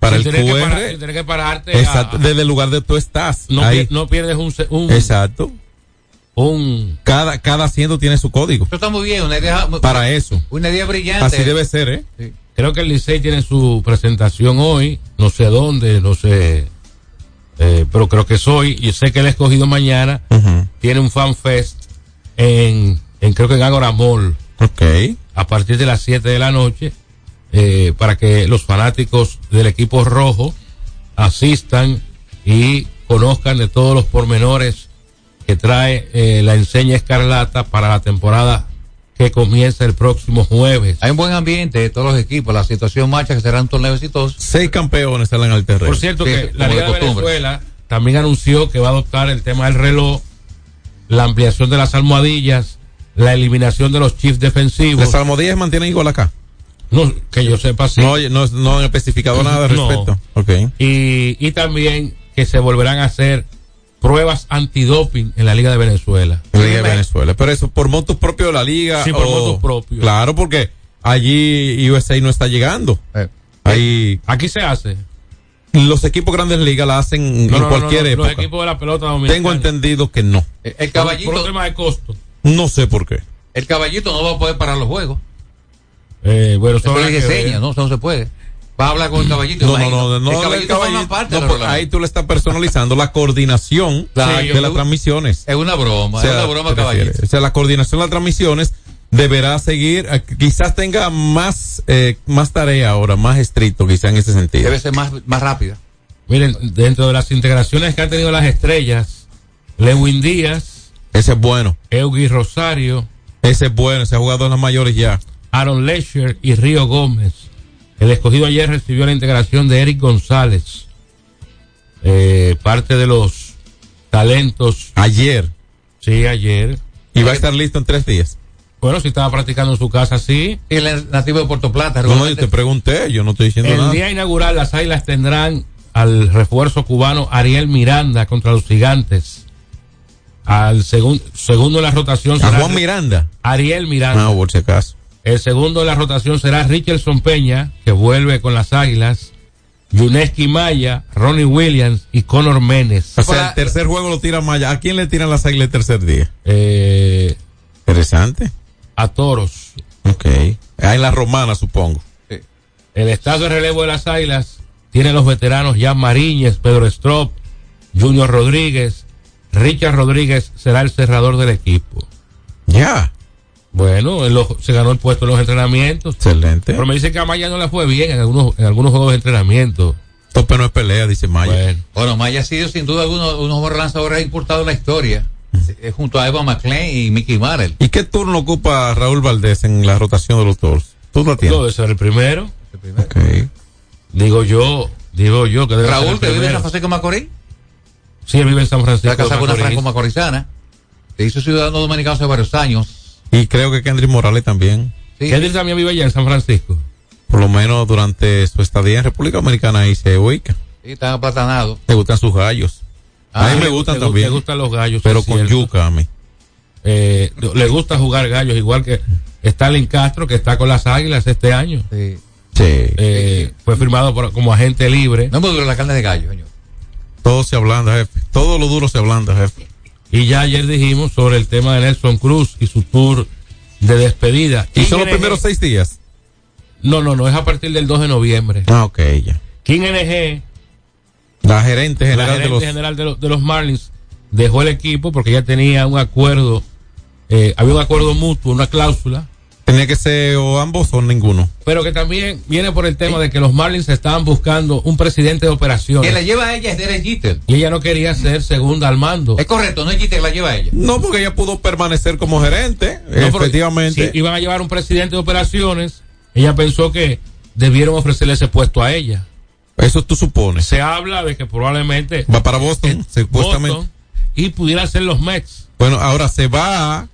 para el que QR, parar- tener que pararte a- exacto, desde el lugar de tú estás. no, ahí. pier- no pierdes un, se- un, Exacto. un Cada, cada asiento tiene su código. Eso está muy bien, una idea, Para eso. una idea brillante. Así debe ser, ¿eh? Creo que el Licey tiene su presentación hoy, no sé dónde, no sé Eh, pero creo que soy, yo sé que el escogido mañana tiene un fan fest en, en creo que en Agora Mall. Ok. A partir de las 7 de la noche, eh, para que los fanáticos del equipo rojo asistan y conozcan de todos los pormenores que trae eh, la enseña escarlata para la temporada que comienza el próximo jueves. Hay un buen ambiente de todos los equipos, la situación marcha que será un torneo exitoso. Seis campeones salen al terreno. Por cierto Sí, que la de Liga de costumbre. Venezuela también anunció que va a adoptar el tema del reloj, la ampliación de las almohadillas, la eliminación de los chiefs defensivos. Las almohadillas mantienen igual acá. No, que yo sepa sí. No, no, no han especificado nada al No. respecto. Ok. y, y también que se volverán a hacer pruebas antidoping en la Liga de Venezuela. Liga de Venezuela. Pero eso por motos propios de la liga. Sí, por o- motos propios. Claro, porque allí USA no está llegando. Ahí Aquí se hace. los equipos grandes ligas la hacen No, en no, cualquier no, época. Los equipos de la pelota dominicana. Tengo entendido que no. El Por, caballito, por un tema de costo. No sé por qué. el caballito no va a poder parar los juegos. Eh, bueno, eso es que enseña, ¿no? Eso no se puede. Va a hablar con el caballito. No, no, no, no, el no, caballito, el caballito- parte no, reglamento. ahí tú le estás personalizando la coordinación Claro, de yo- las transmisiones. Es una broma, O sea, es una broma, ¿te caballito. O sea, la coordinación de las transmisiones deberá seguir, eh, quizás tenga más, eh, más tarea ahora, más estricto quizás en ese sentido. Debe ser más, más rápida. Miren, dentro de las integraciones que han tenido las estrellas, Lewin Díaz, Ese es bueno. Eugi Rosario, Ese es bueno, ese ha jugado en las mayores ya. Aaron Lesher y Río Gómez. El escogido ayer recibió la integración de Eric González, eh, parte de los talentos. Ayer. Sí, ayer. Y va a estar listo en tres días. Bueno, si estaba practicando en su casa, sí. Y el nativo de Puerto Plata. No, no, yo te pregunté, yo no estoy diciendo El nada. día inaugural, las Águilas tendrán al refuerzo cubano Ariel Miranda contra los Gigantes. Al segun- segundo en la rotación A será Juan Miranda. Ariel Miranda. No, por si acaso. El segundo en la rotación será Richardson Peña, que vuelve con las Águilas. Yuneski Maya, Ronnie Williams y Conor Menes. O sea, el tercer juego lo tira Maya. ¿A quién le tiran las águilas el tercer día? Eh, Interesante. a Toros. Ok. Ah, en la romana, supongo. El estado de relevo de las Águilas tiene los veteranos Jan Mariñez, Pedro Strop, Junior Rodríguez. Richard Rodríguez será el cerrador del equipo. Ya. Bueno, él lo- se ganó el puesto en los entrenamientos. Excelente. Pero me dice que a Maya no le fue bien en algunos, en algunos juegos de entrenamiento. Tope no es pelea, dice Maya. Bueno, Bueno, Maya ha sido sin duda uno, uno de los mejores lanzadores importados en la historia. Junto a Eva McLean y Mickey Marel. ¿Y qué turno ocupa Raúl Valdés en la rotación de los toros? Tú lo no tienes. debe ser el primero. Ok. Digo yo, digo yo que debe ser Raúl, el que vive en primero. San Francisco Macorís. Sí, él vive en San Francisco. Está casado con una Macorís. franco-macorizana. Se hizo ciudadano dominicano hace varios años. Y creo que Kendrick Morales también. Sí. Kendrick también vive allá en San Francisco. Por lo menos durante su estadía en República Dominicana ahí se ubica. Sí, está aplatanado. Le gustan sus gallos. Ah, a mí me le- gustan también. Le gustan los gallos. pero con cierto. yuca a mí. Eh, le gusta jugar gallos, igual que Stalin Castro, que está con las águilas este año. Sí. Sí. Eh, fue firmado por- como agente libre. No me dura la carne de gallo, señor. Todo se ablanda, jefe. Todo lo duro se ablanda, jefe. Y ya ayer dijimos sobre el tema de Nelson Cruz y su tour de despedida. Y son los primeros seis días. No, no, no, es a partir del 2 de noviembre. Ah, ok, ya. King NG, La gerente la general gerente de los. general de los, de los Marlins, dejó el equipo porque ya tenía un acuerdo, eh, había un acuerdo mutuo, una cláusula, Tenía que ser o ambos o ninguno. pero que también viene por el tema de que los Marlins estaban buscando un presidente de Que la operaciones lleva a ella es Derek Jeter. y ella no quería ser segunda al mando. Es correcto, no es Jeter que la lleva a ella. No, porque ella pudo permanecer como gerente. No, efectivamente. Si iban a llevar un presidente de operaciones, ella pensó que debieron ofrecerle ese puesto a ella. Eso tú supones. Se habla de que probablemente Va para Boston, supuestamente. Boston y pudieran ser los Mets. Bueno, ahora se va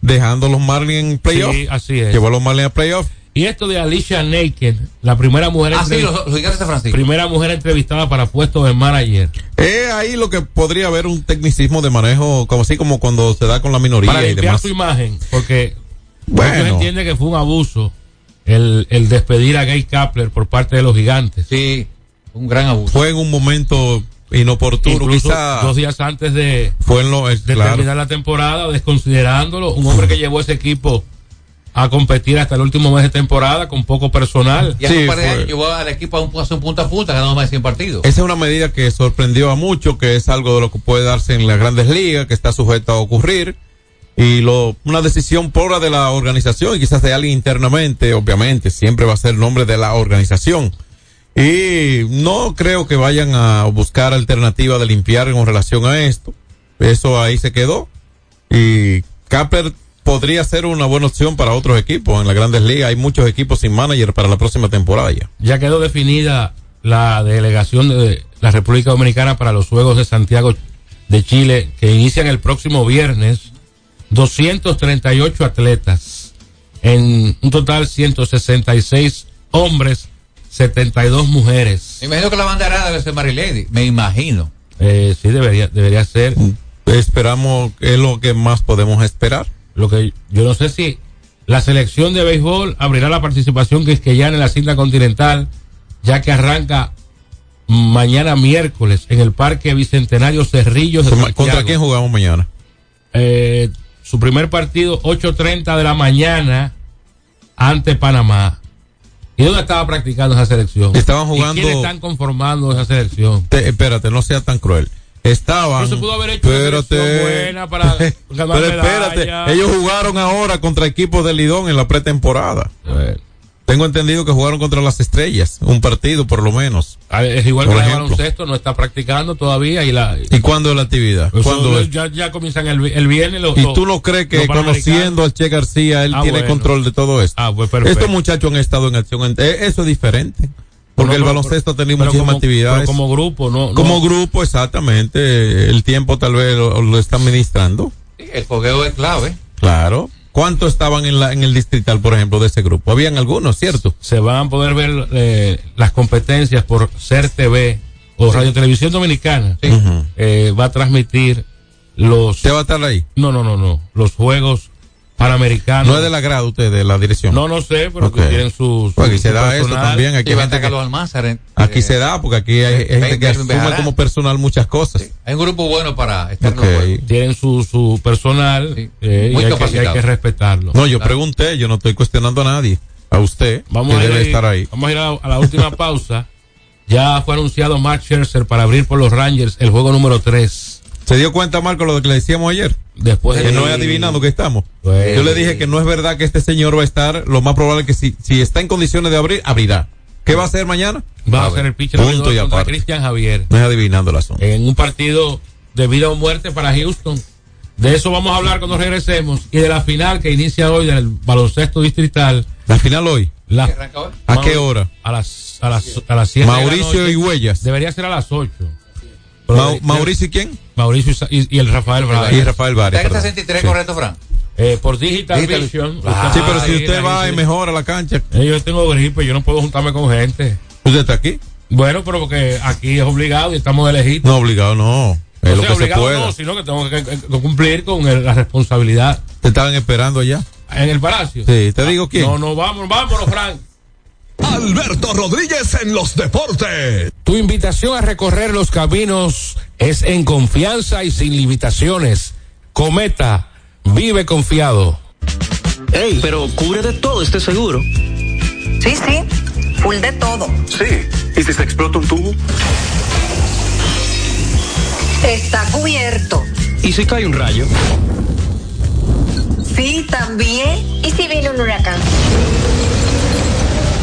dejando los Marlins en playoff. Sí, así es. Llevó a los Marlins a playoff. Y esto de Alicia Naked, la primera mujer, Ah, sí, los, los primera mujer entrevistada para puesto de manager. Es ahí lo que podría haber un tecnicismo de manejo, como así como cuando se da con la minoría Para y demás. su imagen, porque Bueno. muchos entienden que fue un abuso el, el despedir a Gay Kapler por parte de los gigantes. Sí, un gran abuso. Fue en un momento inoportuno, Incluso quizá. dos días antes de, Fue en lo, es de claro. terminar la temporada, desconsiderándolo, un hombre que llevó ese equipo a competir hasta el último mes de temporada con poco personal. Y de años llevó al equipo a un, a un punta a punta, ganando más de 100 partidos. Esa es una medida que sorprendió a muchos, que es algo de lo que puede darse en las grandes ligas, que está sujeto a ocurrir. Y lo, una decisión pura de la organización y quizás de alguien internamente, obviamente, siempre va a ser el nombre de la organización. Y no creo que vayan a buscar alternativa de limpiar con relación a esto. Eso ahí se quedó. Y Capper podría ser una buena opción para otros equipos en las grandes ligas. Hay muchos equipos sin manager para la próxima temporada ya. Ya quedó definida la delegación de la República Dominicana para los Juegos de Santiago de Chile que inician el próximo viernes. 238 atletas en un total 166 hombres, 72 mujeres. Me imagino que la bandera debe ser Marilady, me imagino. Eh, sí, debería, debería ser. Esperamos, es lo que más podemos esperar. Lo que yo no sé si la selección de béisbol abrirá la participación que es que ya en la cinta continental, ya que arranca mañana miércoles en el Parque Bicentenario Cerrillos de ¿Contra Santiago. quién jugamos mañana? Eh, su primer partido 8.30 de la mañana ante Panamá. ¿Y dónde estaba practicando esa selección? Estaban ¿Y jugando- quiénes están conformando esa selección? Te- espérate, no sea tan cruel. Estaban. Pero se pudo haber hecho una espérate. selección buena para ganar Pero espérate, ellos jugaron ahora contra equipos de Lidón en la pretemporada. Tengo entendido que jugaron contra las estrellas, un partido por lo menos. Es igual Por que el baloncesto, no está practicando todavía y la ¿Y cuándo es la actividad? ¿Cuándo es? ya, ya comienzan el, el viernes. los- ¿Y tú no crees que conociendo al Che García, él Ah, tiene bueno. control de todo esto? Ah, pues perfecto. Estos muchachos han estado en acción. eh, Eso es diferente. Porque No, el pero- baloncesto ha tenido pero muchísimas como- actividades. pero como grupo, no. no. Como grupo, exactamente. El tiempo tal vez lo, lo está administrando. Sí, el fogueo es clave. Claro. ¿Cuántos estaban en, la, en el distrital, por ejemplo, de ese grupo? Habían algunos, ¿cierto? Se van a poder ver eh, las competencias por SER TV o Radio Televisión Dominicana. Ujú. Eh, va a transmitir los. ¿Usted va a estar ahí? No, no, no, no. Los Juegos Panamericanos. No es de la grada usted, de la dirección. No, no sé, pero que tienen su. Pues aquí su- se da eso personal. también. Aquí, gente que- eh, se da, porque aquí hay, hay gente que asume Bejarán. como personal muchas cosas. Hay un grupo bueno para estar en Ok. los juegos. Tienen su, su personal eh, y hay que, y hay que respetarlo. No, yo pregunté, yo no estoy cuestionando a nadie. A usted, Vamos que a ir, debe estar ahí. Vamos a ir a, a la última pausa. Ya fue anunciado Max Scherzer para abrir por los Rangers el juego número 3. ¿Se dio cuenta, Marco, lo que le decíamos ayer? Después de que no he adivinado que estamos. Yo le dije que no es verdad que este señor va a estar, lo más probable es que si, si está en condiciones de abrir, abrirá. ¿Qué va a hacer mañana? Va a ser el pitcher Punto y contra aparte. Cristian Javier. No es adivinando la zona. En un partido de vida o muerte para Houston. De eso vamos a hablar cuando regresemos. Y de la final que inicia hoy del baloncesto distrital. La final hoy. La, ¿A qué hora? A las, a las, a las 7 de la Mauricio noche. y Huellas. Debería ser a las 8. Mau- Mauricio y quién? Mauricio y el Rafael Vargas. Y Rafael Vargas. ¿Está en perdón. 63 Sí. correcto, Fran? Eh, por Digital, Digital- Vision. Ah, Sí, pero si usted ahí, va y mejora la cancha. Eh, yo tengo gripe, yo no puedo juntarme con gente. ¿Usted está aquí? Bueno, pero porque aquí es obligado y estamos de lejitos. No, obligado, no. Es No lo sea, que se obligado pueda. no, sino que tengo que, que- que cumplir con el- la responsabilidad. Te estaban esperando allá. En el palacio. Sí, te digo quién. No, no, vámonos, vámonos, Frank. Alberto Rodríguez en los deportes. Tu invitación a recorrer los caminos es en confianza y sin limitaciones. Cometa, vive confiado. Ey, pero cubre de todo este seguro. Sí, sí, full de todo. Sí. ¿Y si se explota un tubo? Está cubierto. ¿Y si cae un rayo? Sí, también. ¿Y si viene un huracán?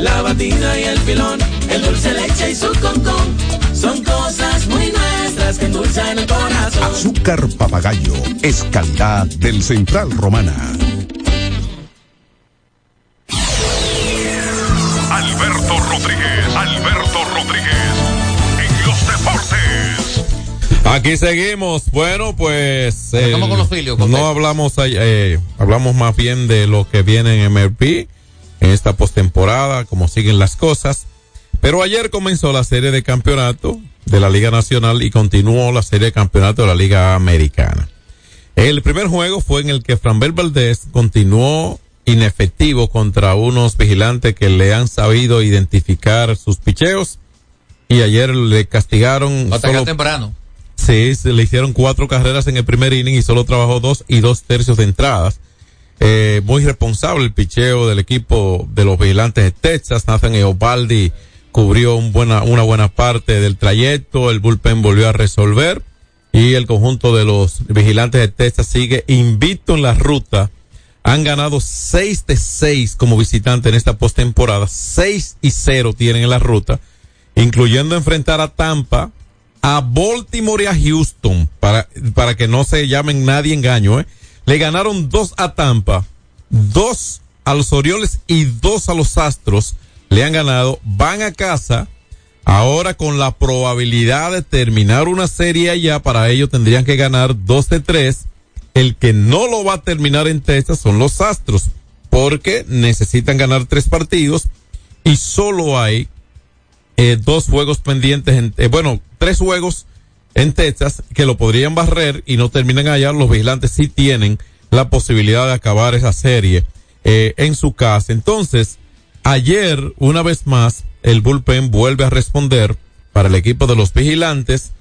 la batida y el filón, el dulce leche y su concón. Son cosas muy nuestras que endulzan el corazón. Azúcar papagayo es calidad del Central Romana. Alberto Rodríguez, Alberto Rodríguez, en los deportes. Aquí seguimos. Bueno, pues. ¿cómo con los filios, no hablamos, eh, hablamos más bien de lo que viene en MLB en esta postemporada, cómo siguen las cosas. Pero ayer comenzó la serie de campeonato de la Liga Nacional y continuó la serie de campeonato de la Liga Americana. El primer juego fue en el que Franbel Valdés continuó inefectivo contra unos vigilantes que le han sabido identificar sus picheos y ayer le castigaron solo- temprano. Sí, se le hicieron cuatro carreras en el primer inning y solo trabajó dos y dos tercios de entradas. Eh, muy responsable el picheo del equipo de los vigilantes de Texas. Nathan Eobaldi cubrió un buena, una buena parte del trayecto. El bullpen volvió a resolver y el conjunto de los vigilantes de Texas sigue invicto en la ruta. Han ganado seis de seis como visitante en esta postemporada. Seis y cero tienen en la ruta, incluyendo enfrentar a Tampa, a Baltimore y a Houston, para, para que no se llamen nadie engaño, ¿eh? Le ganaron dos a Tampa, dos a los Orioles y dos a los Astros. Le han ganado, van a casa, ahora con la probabilidad de terminar una serie allá, para ello tendrían que ganar dos de tres. El que no lo va a terminar en Texas son los Astros, porque necesitan ganar tres partidos y solo hay eh, dos juegos pendientes, en, eh, bueno, tres juegos en Texas que lo podrían barrer y no terminan allá. Los vigilantes sí tienen la posibilidad de acabar esa serie eh, en su casa. Entonces, ayer, una vez más, el bullpen vuelve a responder para el equipo de los vigilantes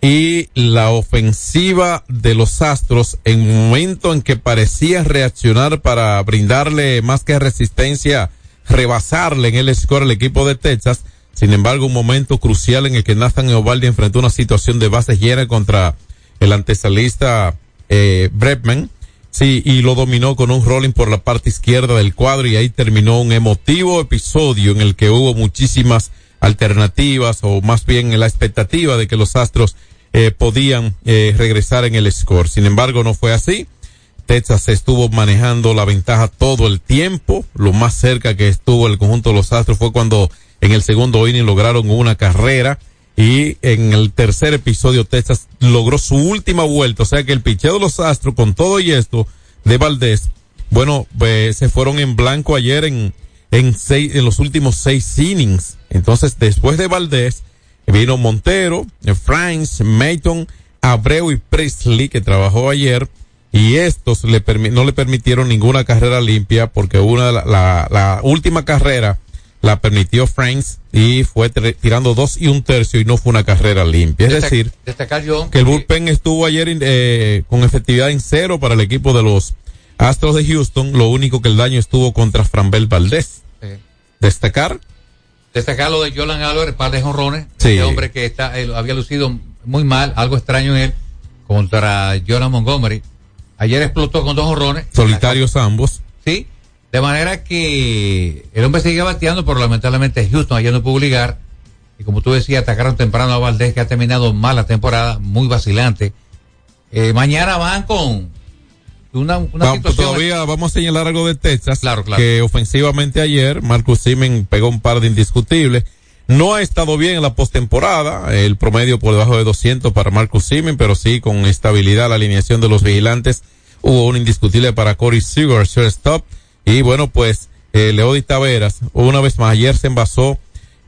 y la ofensiva de los Astros en momento en que parecía reaccionar para brindarle más que resistencia, rebasarle en el score al equipo de Texas. Sin embargo, un momento crucial en el que Nathan Eovaldi enfrentó una situación de base llena contra el antesalista eh, Bregman. Sí, y lo dominó con un rolling por la parte izquierda del cuadro y ahí terminó un emotivo episodio en el que hubo muchísimas alternativas o más bien la expectativa de que los Astros eh, podían eh, regresar en el score. Sin embargo, no fue así. Texas estuvo manejando la ventaja todo el tiempo. Lo más cerca que estuvo el conjunto de los Astros fue cuando en el segundo inning lograron una carrera y en el tercer episodio Texas logró su última vuelta. O sea que el picheo de los Astros con todo y esto de Valdés, bueno, pues, se fueron en blanco ayer en, en seis, en los últimos seis innings. Entonces, después de Valdés, vino Montero, Franks, Mayton, Abreu y Presley, que trabajó ayer, y estos le no le permitieron ninguna carrera limpia porque una la, la, la última carrera la permitió Franks y fue tirando dos y un tercio y no fue una carrera limpia. Es Destac- decir, destacar que el bullpen estuvo ayer eh, con efectividad en cero para el equipo de los Astros de Houston. Lo único que el daño estuvo contra Franbel Valdés. Sí. Destacar. Destacar lo de Jolan Álvarez, par de jonrones. Sí. Este hombre que está, él había lucido muy mal, algo extraño en él, contra Jolan Montgomery. Ayer explotó con dos jonrones. Solitarios ambos. Sí. De manera que el hombre seguía bateando, pero lamentablemente Houston ayer no pudo ligar. Y como tú decías, atacaron temprano a Valdés, que ha terminado mal la temporada, muy vacilante. Eh, mañana van con una, una Va- situación. todavía vamos a señalar algo de Texas. Claro, claro. Que ofensivamente ayer Marcus Simen pegó un par de indiscutibles. No ha estado bien en la postemporada, el promedio por debajo de 200 para Marcus Simen, pero sí con estabilidad la alineación de los vigilantes. Hubo un indiscutible para Corey Seager, shortstop. Y bueno, pues eh, Leody Taveras, una vez más, ayer se envasó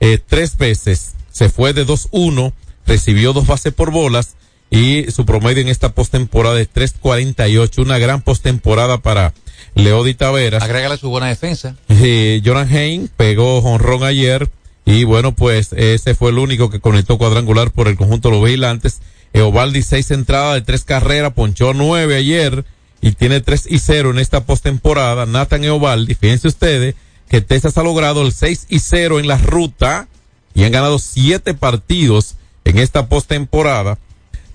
eh, tres veces, se fue de 2-1, recibió dos bases por bolas y su promedio en esta postemporada es 3.48, una gran postemporada para Leody Taveras. Agrégale su buena defensa. Eh, Joran Hain pegó jonrón ayer y bueno, pues ese fue el único que conectó cuadrangular por el conjunto de los vigilantes. Eovaldi seis entradas de tres carreras, ponchó nueve ayer y tiene tres y cero en esta postemporada. Nathan Eovaldi, fíjense ustedes que Texas ha logrado el 6 y 0 en la ruta y han ganado siete partidos en esta postemporada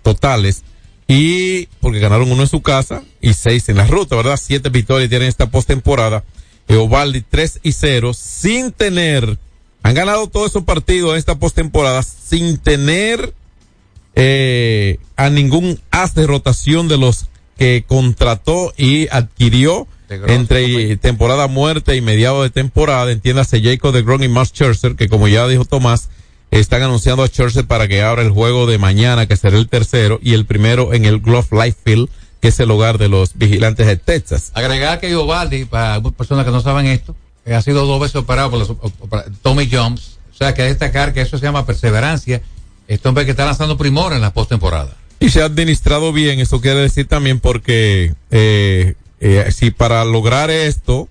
totales y porque ganaron uno en su casa y seis en la ruta, ¿verdad? Siete victorias tienen esta postemporada. Eovaldi 3 y 0, sin tener, han ganado todos esos partidos en esta postemporada sin tener eh, a ningún as de rotación de los que contrató y adquirió entre temporada muerta y mediado de temporada, entiéndase Jacob de Gron y Max Scherzer, que como ya dijo Tomás, están anunciando a Scherzer para que abra el juego de mañana, que será el tercero, y el primero en el Glove Life Field, que es el hogar de los vigilantes de Texas. Agregar que Iovaldi, para personas que no saben esto, eh, ha sido dos veces operado por, los, por Tommy Jones. O sea, que destacar que eso se llama perseverancia. Este hombre que está lanzando primor en la postemporada. Y se ha administrado bien, eso quiere decir también porque eh, eh, si para lograr esto,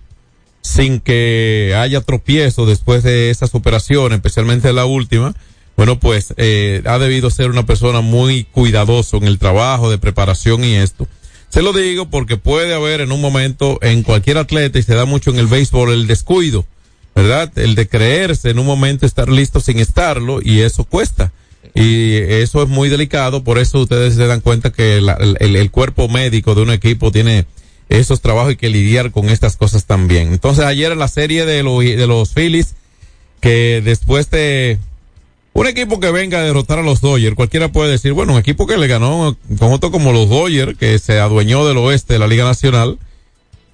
sin que haya tropiezo después de esas operaciones, especialmente la última, bueno, pues eh, ha debido ser una persona muy cuidadoso en el trabajo de preparación y esto. Se lo digo porque puede haber en un momento en cualquier atleta y se da mucho en el béisbol el descuido, ¿verdad? El de creerse en un momento estar listo sin estarlo y eso cuesta. Y eso es muy delicado, por eso ustedes se dan cuenta que el, el cuerpo médico de un equipo tiene esos trabajos y que lidiar con estas cosas también. Entonces ayer en la serie de, los de los Phillies, que después de un equipo que venga a derrotar a los Dodgers, cualquiera puede decir, bueno, un equipo que le ganó con otro como los Dodgers, que se adueñó del oeste de la Liga Nacional,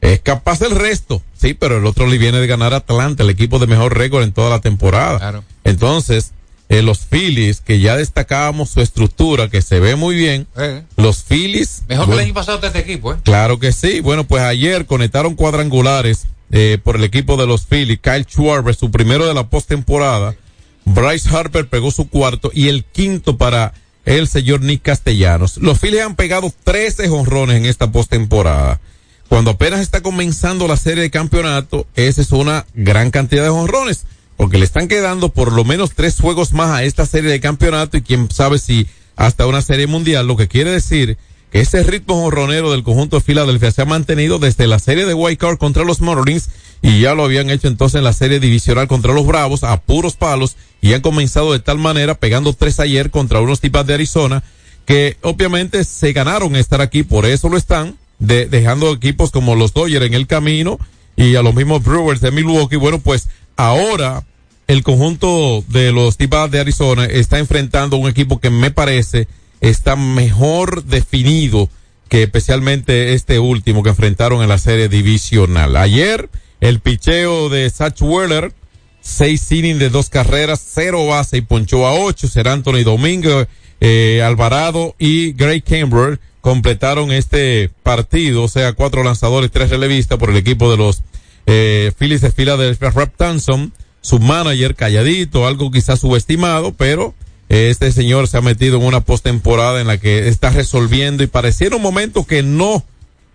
es capaz del resto, sí, pero el otro le viene de ganar a Atlanta, el equipo de mejor récord en toda la temporada. Entonces, eh, los Phillies, que ya destacábamos su estructura, que se ve muy bien. Eh. Los Phillies. Mejor que el año pasado de este equipo, ¿eh? Claro que sí. Bueno, pues ayer conectaron cuadrangulares eh, por el equipo de los Phillies. Kyle Schwarber, su primero de la postemporada. Bryce Harper pegó su cuarto y el quinto para el señor Nick Castellanos. Los Phillies han pegado 13 jonrones en esta postemporada. Cuando apenas está comenzando la serie de campeonato, esa es una gran cantidad de jonrones porque le están quedando por lo menos tres juegos más a esta serie de campeonato y quién sabe si hasta una serie mundial, lo que quiere decir que ese ritmo jorronero del conjunto de Filadelfia se ha mantenido desde la serie de White Card contra los Marlins y ya lo habían hecho entonces en la serie divisional contra los Bravos a puros palos y han comenzado de tal manera pegando tres ayer contra unos tipas de Arizona que obviamente se ganaron estar aquí, por eso lo están, de, dejando equipos como los Dodgers en el camino y a los mismos Brewers de Milwaukee. Bueno, pues ahora el conjunto de los Tipas de Arizona está enfrentando un equipo que me parece está mejor definido que especialmente este último que enfrentaron en la serie divisional. Ayer, el picheo de Satch Weller, seis innings de dos carreras, cero base y ponchó a ocho. Ser Anthony Domingo, eh, Alvarado y Gray Camber completaron este partido, o sea, cuatro lanzadores, tres relevistas por el equipo de los eh, Phillies de Philadelphia, Rap Tanson, su manager calladito, algo quizás subestimado, pero eh, este señor se ha metido en una postemporada en la que está resolviendo y pareciera un momento que no,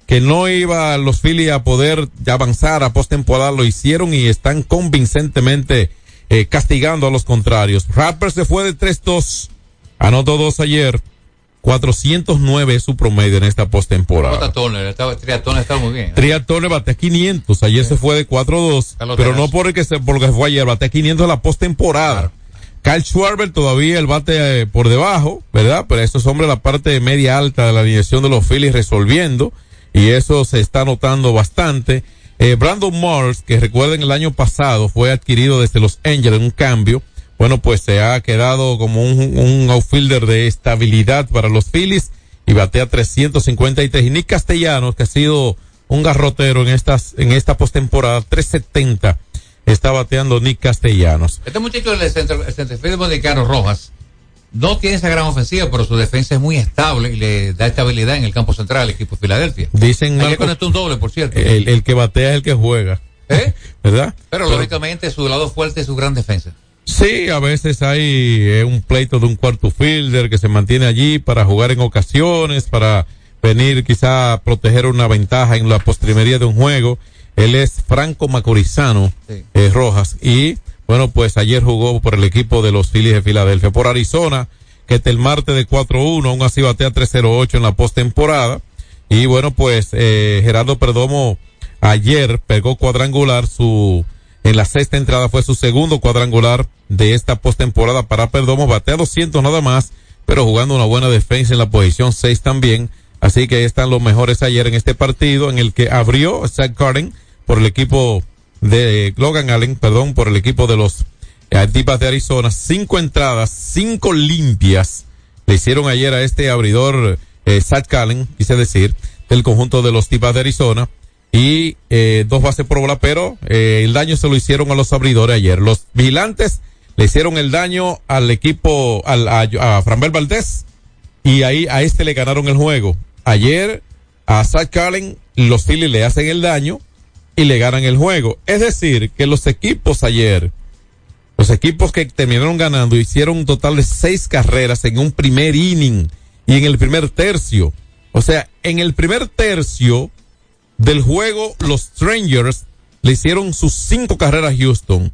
que no iba los Phillies a poder avanzar a postemporada, lo hicieron y están convincentemente eh, castigando a los contrarios. Rapper se fue de 3-2, anotó dos ayer, 409 es su promedio en esta postemporada. Triatón estaba muy bien. ¿eh? Triatón bate 500. Ayer se fue de 4-2. Pero no porque se, porque fue ayer, bate 500 en la postemporada. Kyle Schwarber todavía el bate eh, por debajo, ¿verdad? Pero estos hombres la parte media alta de la alineación de los Phillies resolviendo. Y eso se está notando bastante. Eh, Brandon Mars, que recuerden el año pasado fue adquirido desde los Angels en un cambio bueno, pues se ha quedado como un, un outfielder de estabilidad para los Phillies y batea 353. Y Nick Castellanos, que ha sido un garrotero en estas, en esta postemporada, 370 está bateando Nick Castellanos. Este muchacho del centro, el centrofield dominicano Rojas no tiene esa gran ofensiva, pero su defensa es muy estable y le da estabilidad en el campo central al equipo de Filadelfia. Dicen Ayer conectó un doble, por cierto. El, el, que batea es el que juega. ¿Eh? ¿Verdad? Pero, pero lógicamente su lado fuerte es su gran defensa. Sí, a veces hay eh, un pleito de un cuarto fielder que se mantiene allí para jugar en ocasiones, para venir quizá a proteger una ventaja en la postrimería de un juego. Él es Franco Macorizano eh, Rojas y bueno, pues ayer jugó por el equipo de los Phillies de Filadelfia. Por Arizona, que el martes de 4-1, aún así batea 3-0-8 en la postemporada. Y bueno, pues eh, Gerardo Perdomo ayer pegó cuadrangular su en la sexta entrada fue su segundo cuadrangular de esta postemporada para Perdomo. Batea 200 nada más, pero jugando una buena defensa en la posición 6 también. Así que ahí están los mejores ayer en este partido en el que abrió Zach Garden por el equipo de Logan Allen, perdón, por el equipo de los eh, Tipas de Arizona. Cinco entradas, cinco limpias le hicieron ayer a este abridor eh, Zach quise decir, del conjunto de los Tipas de Arizona. Y eh, dos bases por bola, pero eh, el daño se lo hicieron a los abridores ayer. Los vigilantes le hicieron el daño al equipo, al, a, a Franbel Valdés, y ahí a este le ganaron el juego. Ayer a Zach Callen los Phillies le hacen el daño y le ganan el juego. Es decir, que los equipos ayer, los equipos que terminaron ganando hicieron un total de seis carreras en un primer inning y en el primer tercio. O sea, en el primer tercio del juego, los Strangers le hicieron sus cinco carreras a Houston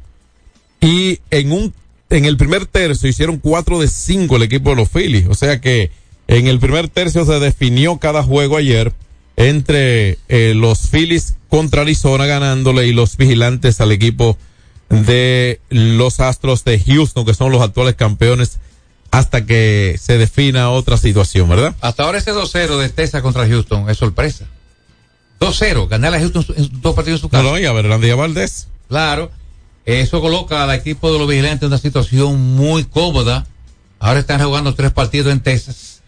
y en un en el primer tercio hicieron cuatro de cinco el equipo de los Phillies. O sea que en el primer tercio se definió cada juego ayer entre eh, los Phillies contra Arizona ganándole y los vigilantes al equipo de los Astros de Houston, que son los actuales campeones, hasta que se defina otra situación, ¿verdad? Hasta ahora ese 2-0 de Texas contra Houston es sorpresa. 2-0, ganar a Houston en dos partidos en su casa. No, no, y a Verlandia Valdés. Claro, eso coloca al equipo de los vigilantes en una situación muy cómoda. Ahora están jugando tres partidos en Texas,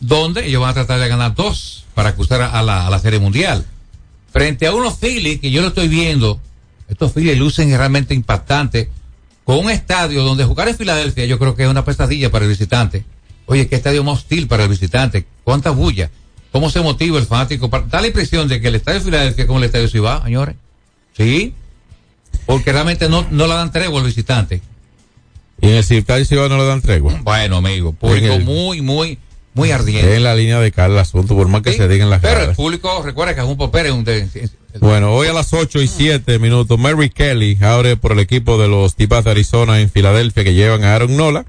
donde ellos van a tratar de ganar dos para acusar a la, a la Serie Mundial. Frente a unos Phillies que yo lo estoy viendo, estos Phillies lucen realmente impactantes, con un estadio donde jugar en Filadelfia yo creo que es una pesadilla para el visitante. Oye, qué estadio más hostil para el visitante, cuánta bulla, cómo se motiva el fanático. Para- Da la impresión de que el estadio de Filadelfia es como el estadio Ciudad, señores. Sí, porque realmente no, no la dan tregua al visitante. Y en el Circadio Ciudad no le dan tregua. Bueno, amigo, público el- muy, muy, muy ardiente. En la línea de cara el asunto, por más que Sí, se digan las Pero el público, recuerda que es un popero, es un de- Bueno, hoy a las ocho y siete minutos, Mary Kelly abre por el equipo de los Tipas de Arizona en Filadelfia que llevan a Aaron Nola.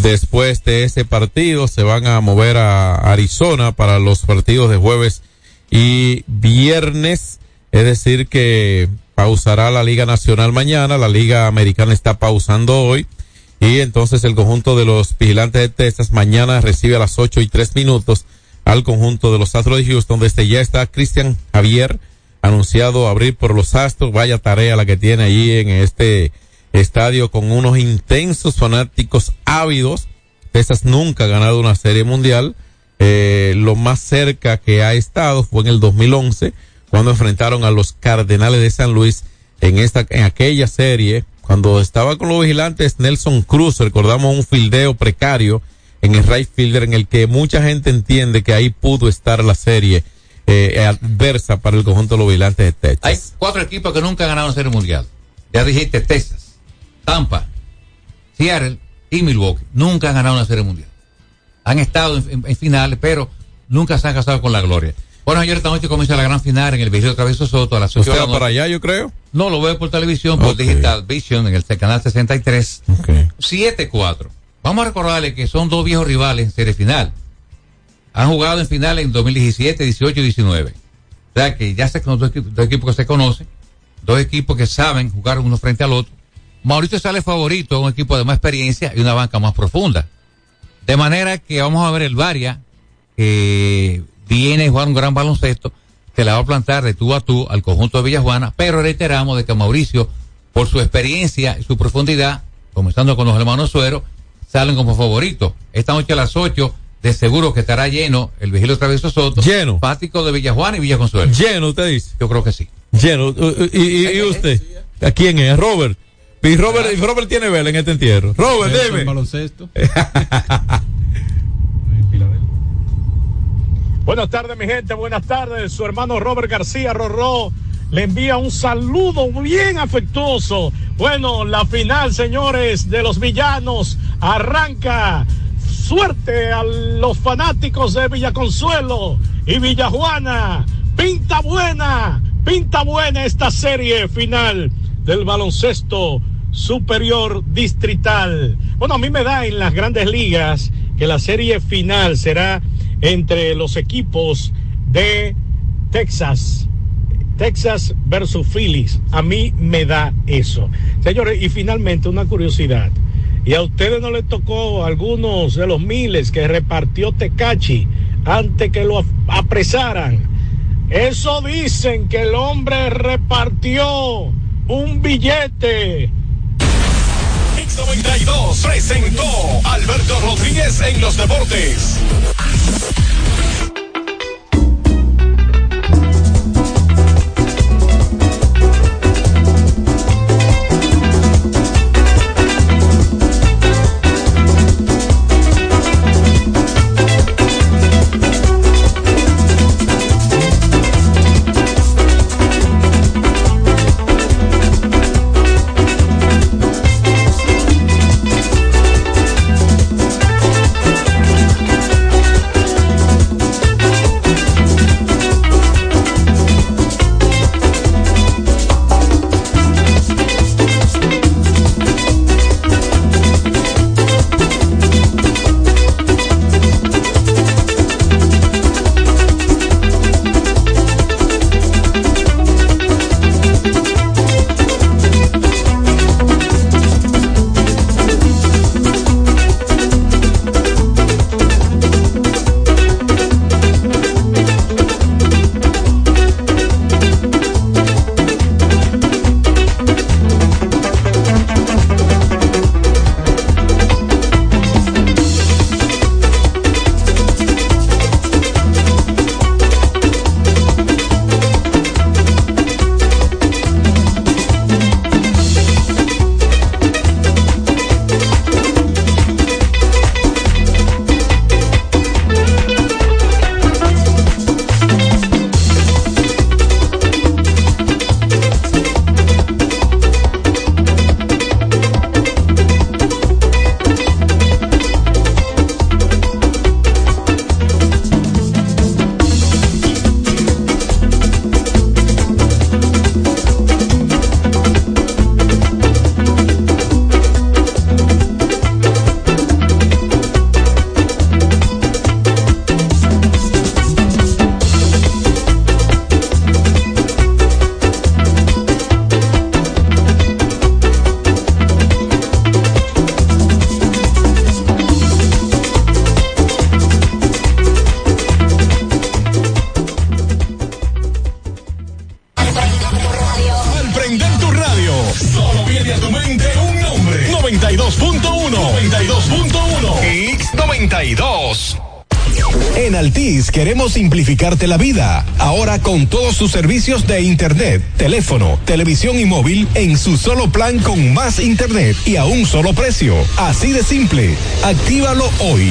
Después de ese partido se van a mover a Arizona para los partidos de jueves y viernes. Es decir que pausará la Liga Nacional mañana, la Liga Americana está pausando hoy. Y entonces el conjunto de los vigilantes de Texas mañana recibe a las ocho y tres minutos al conjunto de los Astros de Houston. Desde ya está Cristian Javier anunciado abrir por los Astros. Vaya tarea la que tiene allí en este estadio con unos intensos fanáticos ávidos. Texas nunca ha ganado una serie mundial. Eh, lo más cerca que ha estado fue en el 2011 cuando enfrentaron a los Cardenales de San Luis en esta en aquella serie cuando estaba con los vigilantes Nelson Cruz recordamos un fildeo precario en el right fielder en el que mucha gente entiende que ahí pudo estar la serie eh, adversa para el conjunto de los vigilantes de Texas. Hay cuatro equipos que nunca han ganado una serie mundial. Ya dijiste Texas, Tampa, Seattle y Milwaukee. Nunca han ganado una serie mundial. Han estado en, en- en finales, pero nunca se han casado con la gloria. Bueno, ayer esta noche comienza la gran final en el Vigilio Travieso Soto a las 8 ¿Usted de la va noche. para allá, yo creo? No, lo veo por televisión, por. Digital Vision, en el canal 63. 7-4. Vamos a recordarle que son dos viejos rivales en serie final. Han jugado en final en 2017, 18 y 19. O sea que ya se dos, equipos- dos equipos que se conocen, dos equipos que saben jugar uno frente al otro. Mauricio sale favorito, un equipo de más experiencia y una banca más profunda. De manera que vamos a ver el Varia, que viene a jugar un gran baloncesto, que la va a plantar de tú a tú al conjunto de Villajuana, pero reiteramos de que Mauricio, por su experiencia y su profundidad, comenzando con los hermanos Suero, salen como favoritos. Esta noche a las 8, de seguro que estará lleno el Vigilio Travieso Soto. Lleno. Pático de Villajuana y Villa Consuelo. Lleno, usted dice. Yo creo que sí. Lleno. ¿Y, y, y usted? ¿A quién es? Robert. Y Robert, y Robert tiene vela en este entierro. Robert, dime. baloncesto. Buenas tardes, mi gente. Buenas tardes. Su hermano Robert García Rorró le envía un saludo bien afectuoso. Bueno, la final, señores, de los villanos arranca. Suerte a los fanáticos de Villaconsuelo y Villajuana. Pinta buena, pinta buena esta serie final del baloncesto superior distrital. Bueno, a mí me da en las grandes ligas que la serie final será entre los equipos de Texas. Texas versus Phillies. A mí me da eso. Señores, y finalmente una curiosidad. Y a ustedes no les tocó algunos de los miles que repartió Tecachi antes que lo apresaran. Eso dicen que el hombre repartió un billete. X92 presentó Alberto Rodríguez en los deportes. Simplificarte la vida. Ahora con todos sus servicios de Internet, teléfono, televisión y móvil en su solo plan con más Internet y a un solo precio. Así de simple. Actívalo hoy.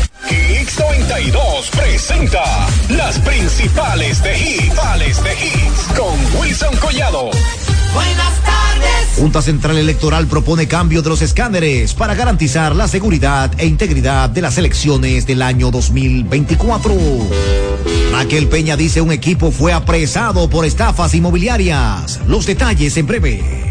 X92 presenta las principales de hits, de hits con Wilson Collado. Buenas tardes. Junta Central Electoral propone cambio de los escáneres para garantizar la seguridad e integridad de las elecciones del año 2024. Raquel Peña dice un equipo fue apresado por estafas inmobiliarias. Los detalles en breve.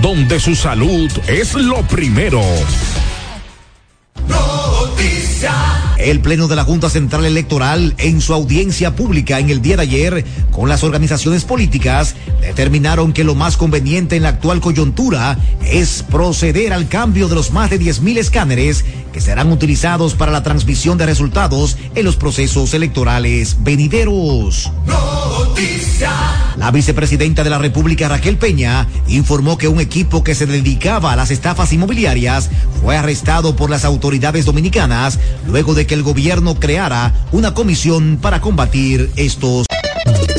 donde su salud es lo primero. Noticia. El Pleno de la Junta Central Electoral, en su audiencia pública en el día de ayer con las organizaciones políticas, determinaron que lo más conveniente en la actual coyuntura es proceder al cambio de los más de 10.000 escáneres que serán utilizados para la transmisión de resultados en los procesos electorales venideros. La vicepresidenta de la República, Raquel Peña, informó que un equipo que se dedicaba a las estafas inmobiliarias fue arrestado por las autoridades dominicanas luego que el gobierno creara una comisión para combatir estos.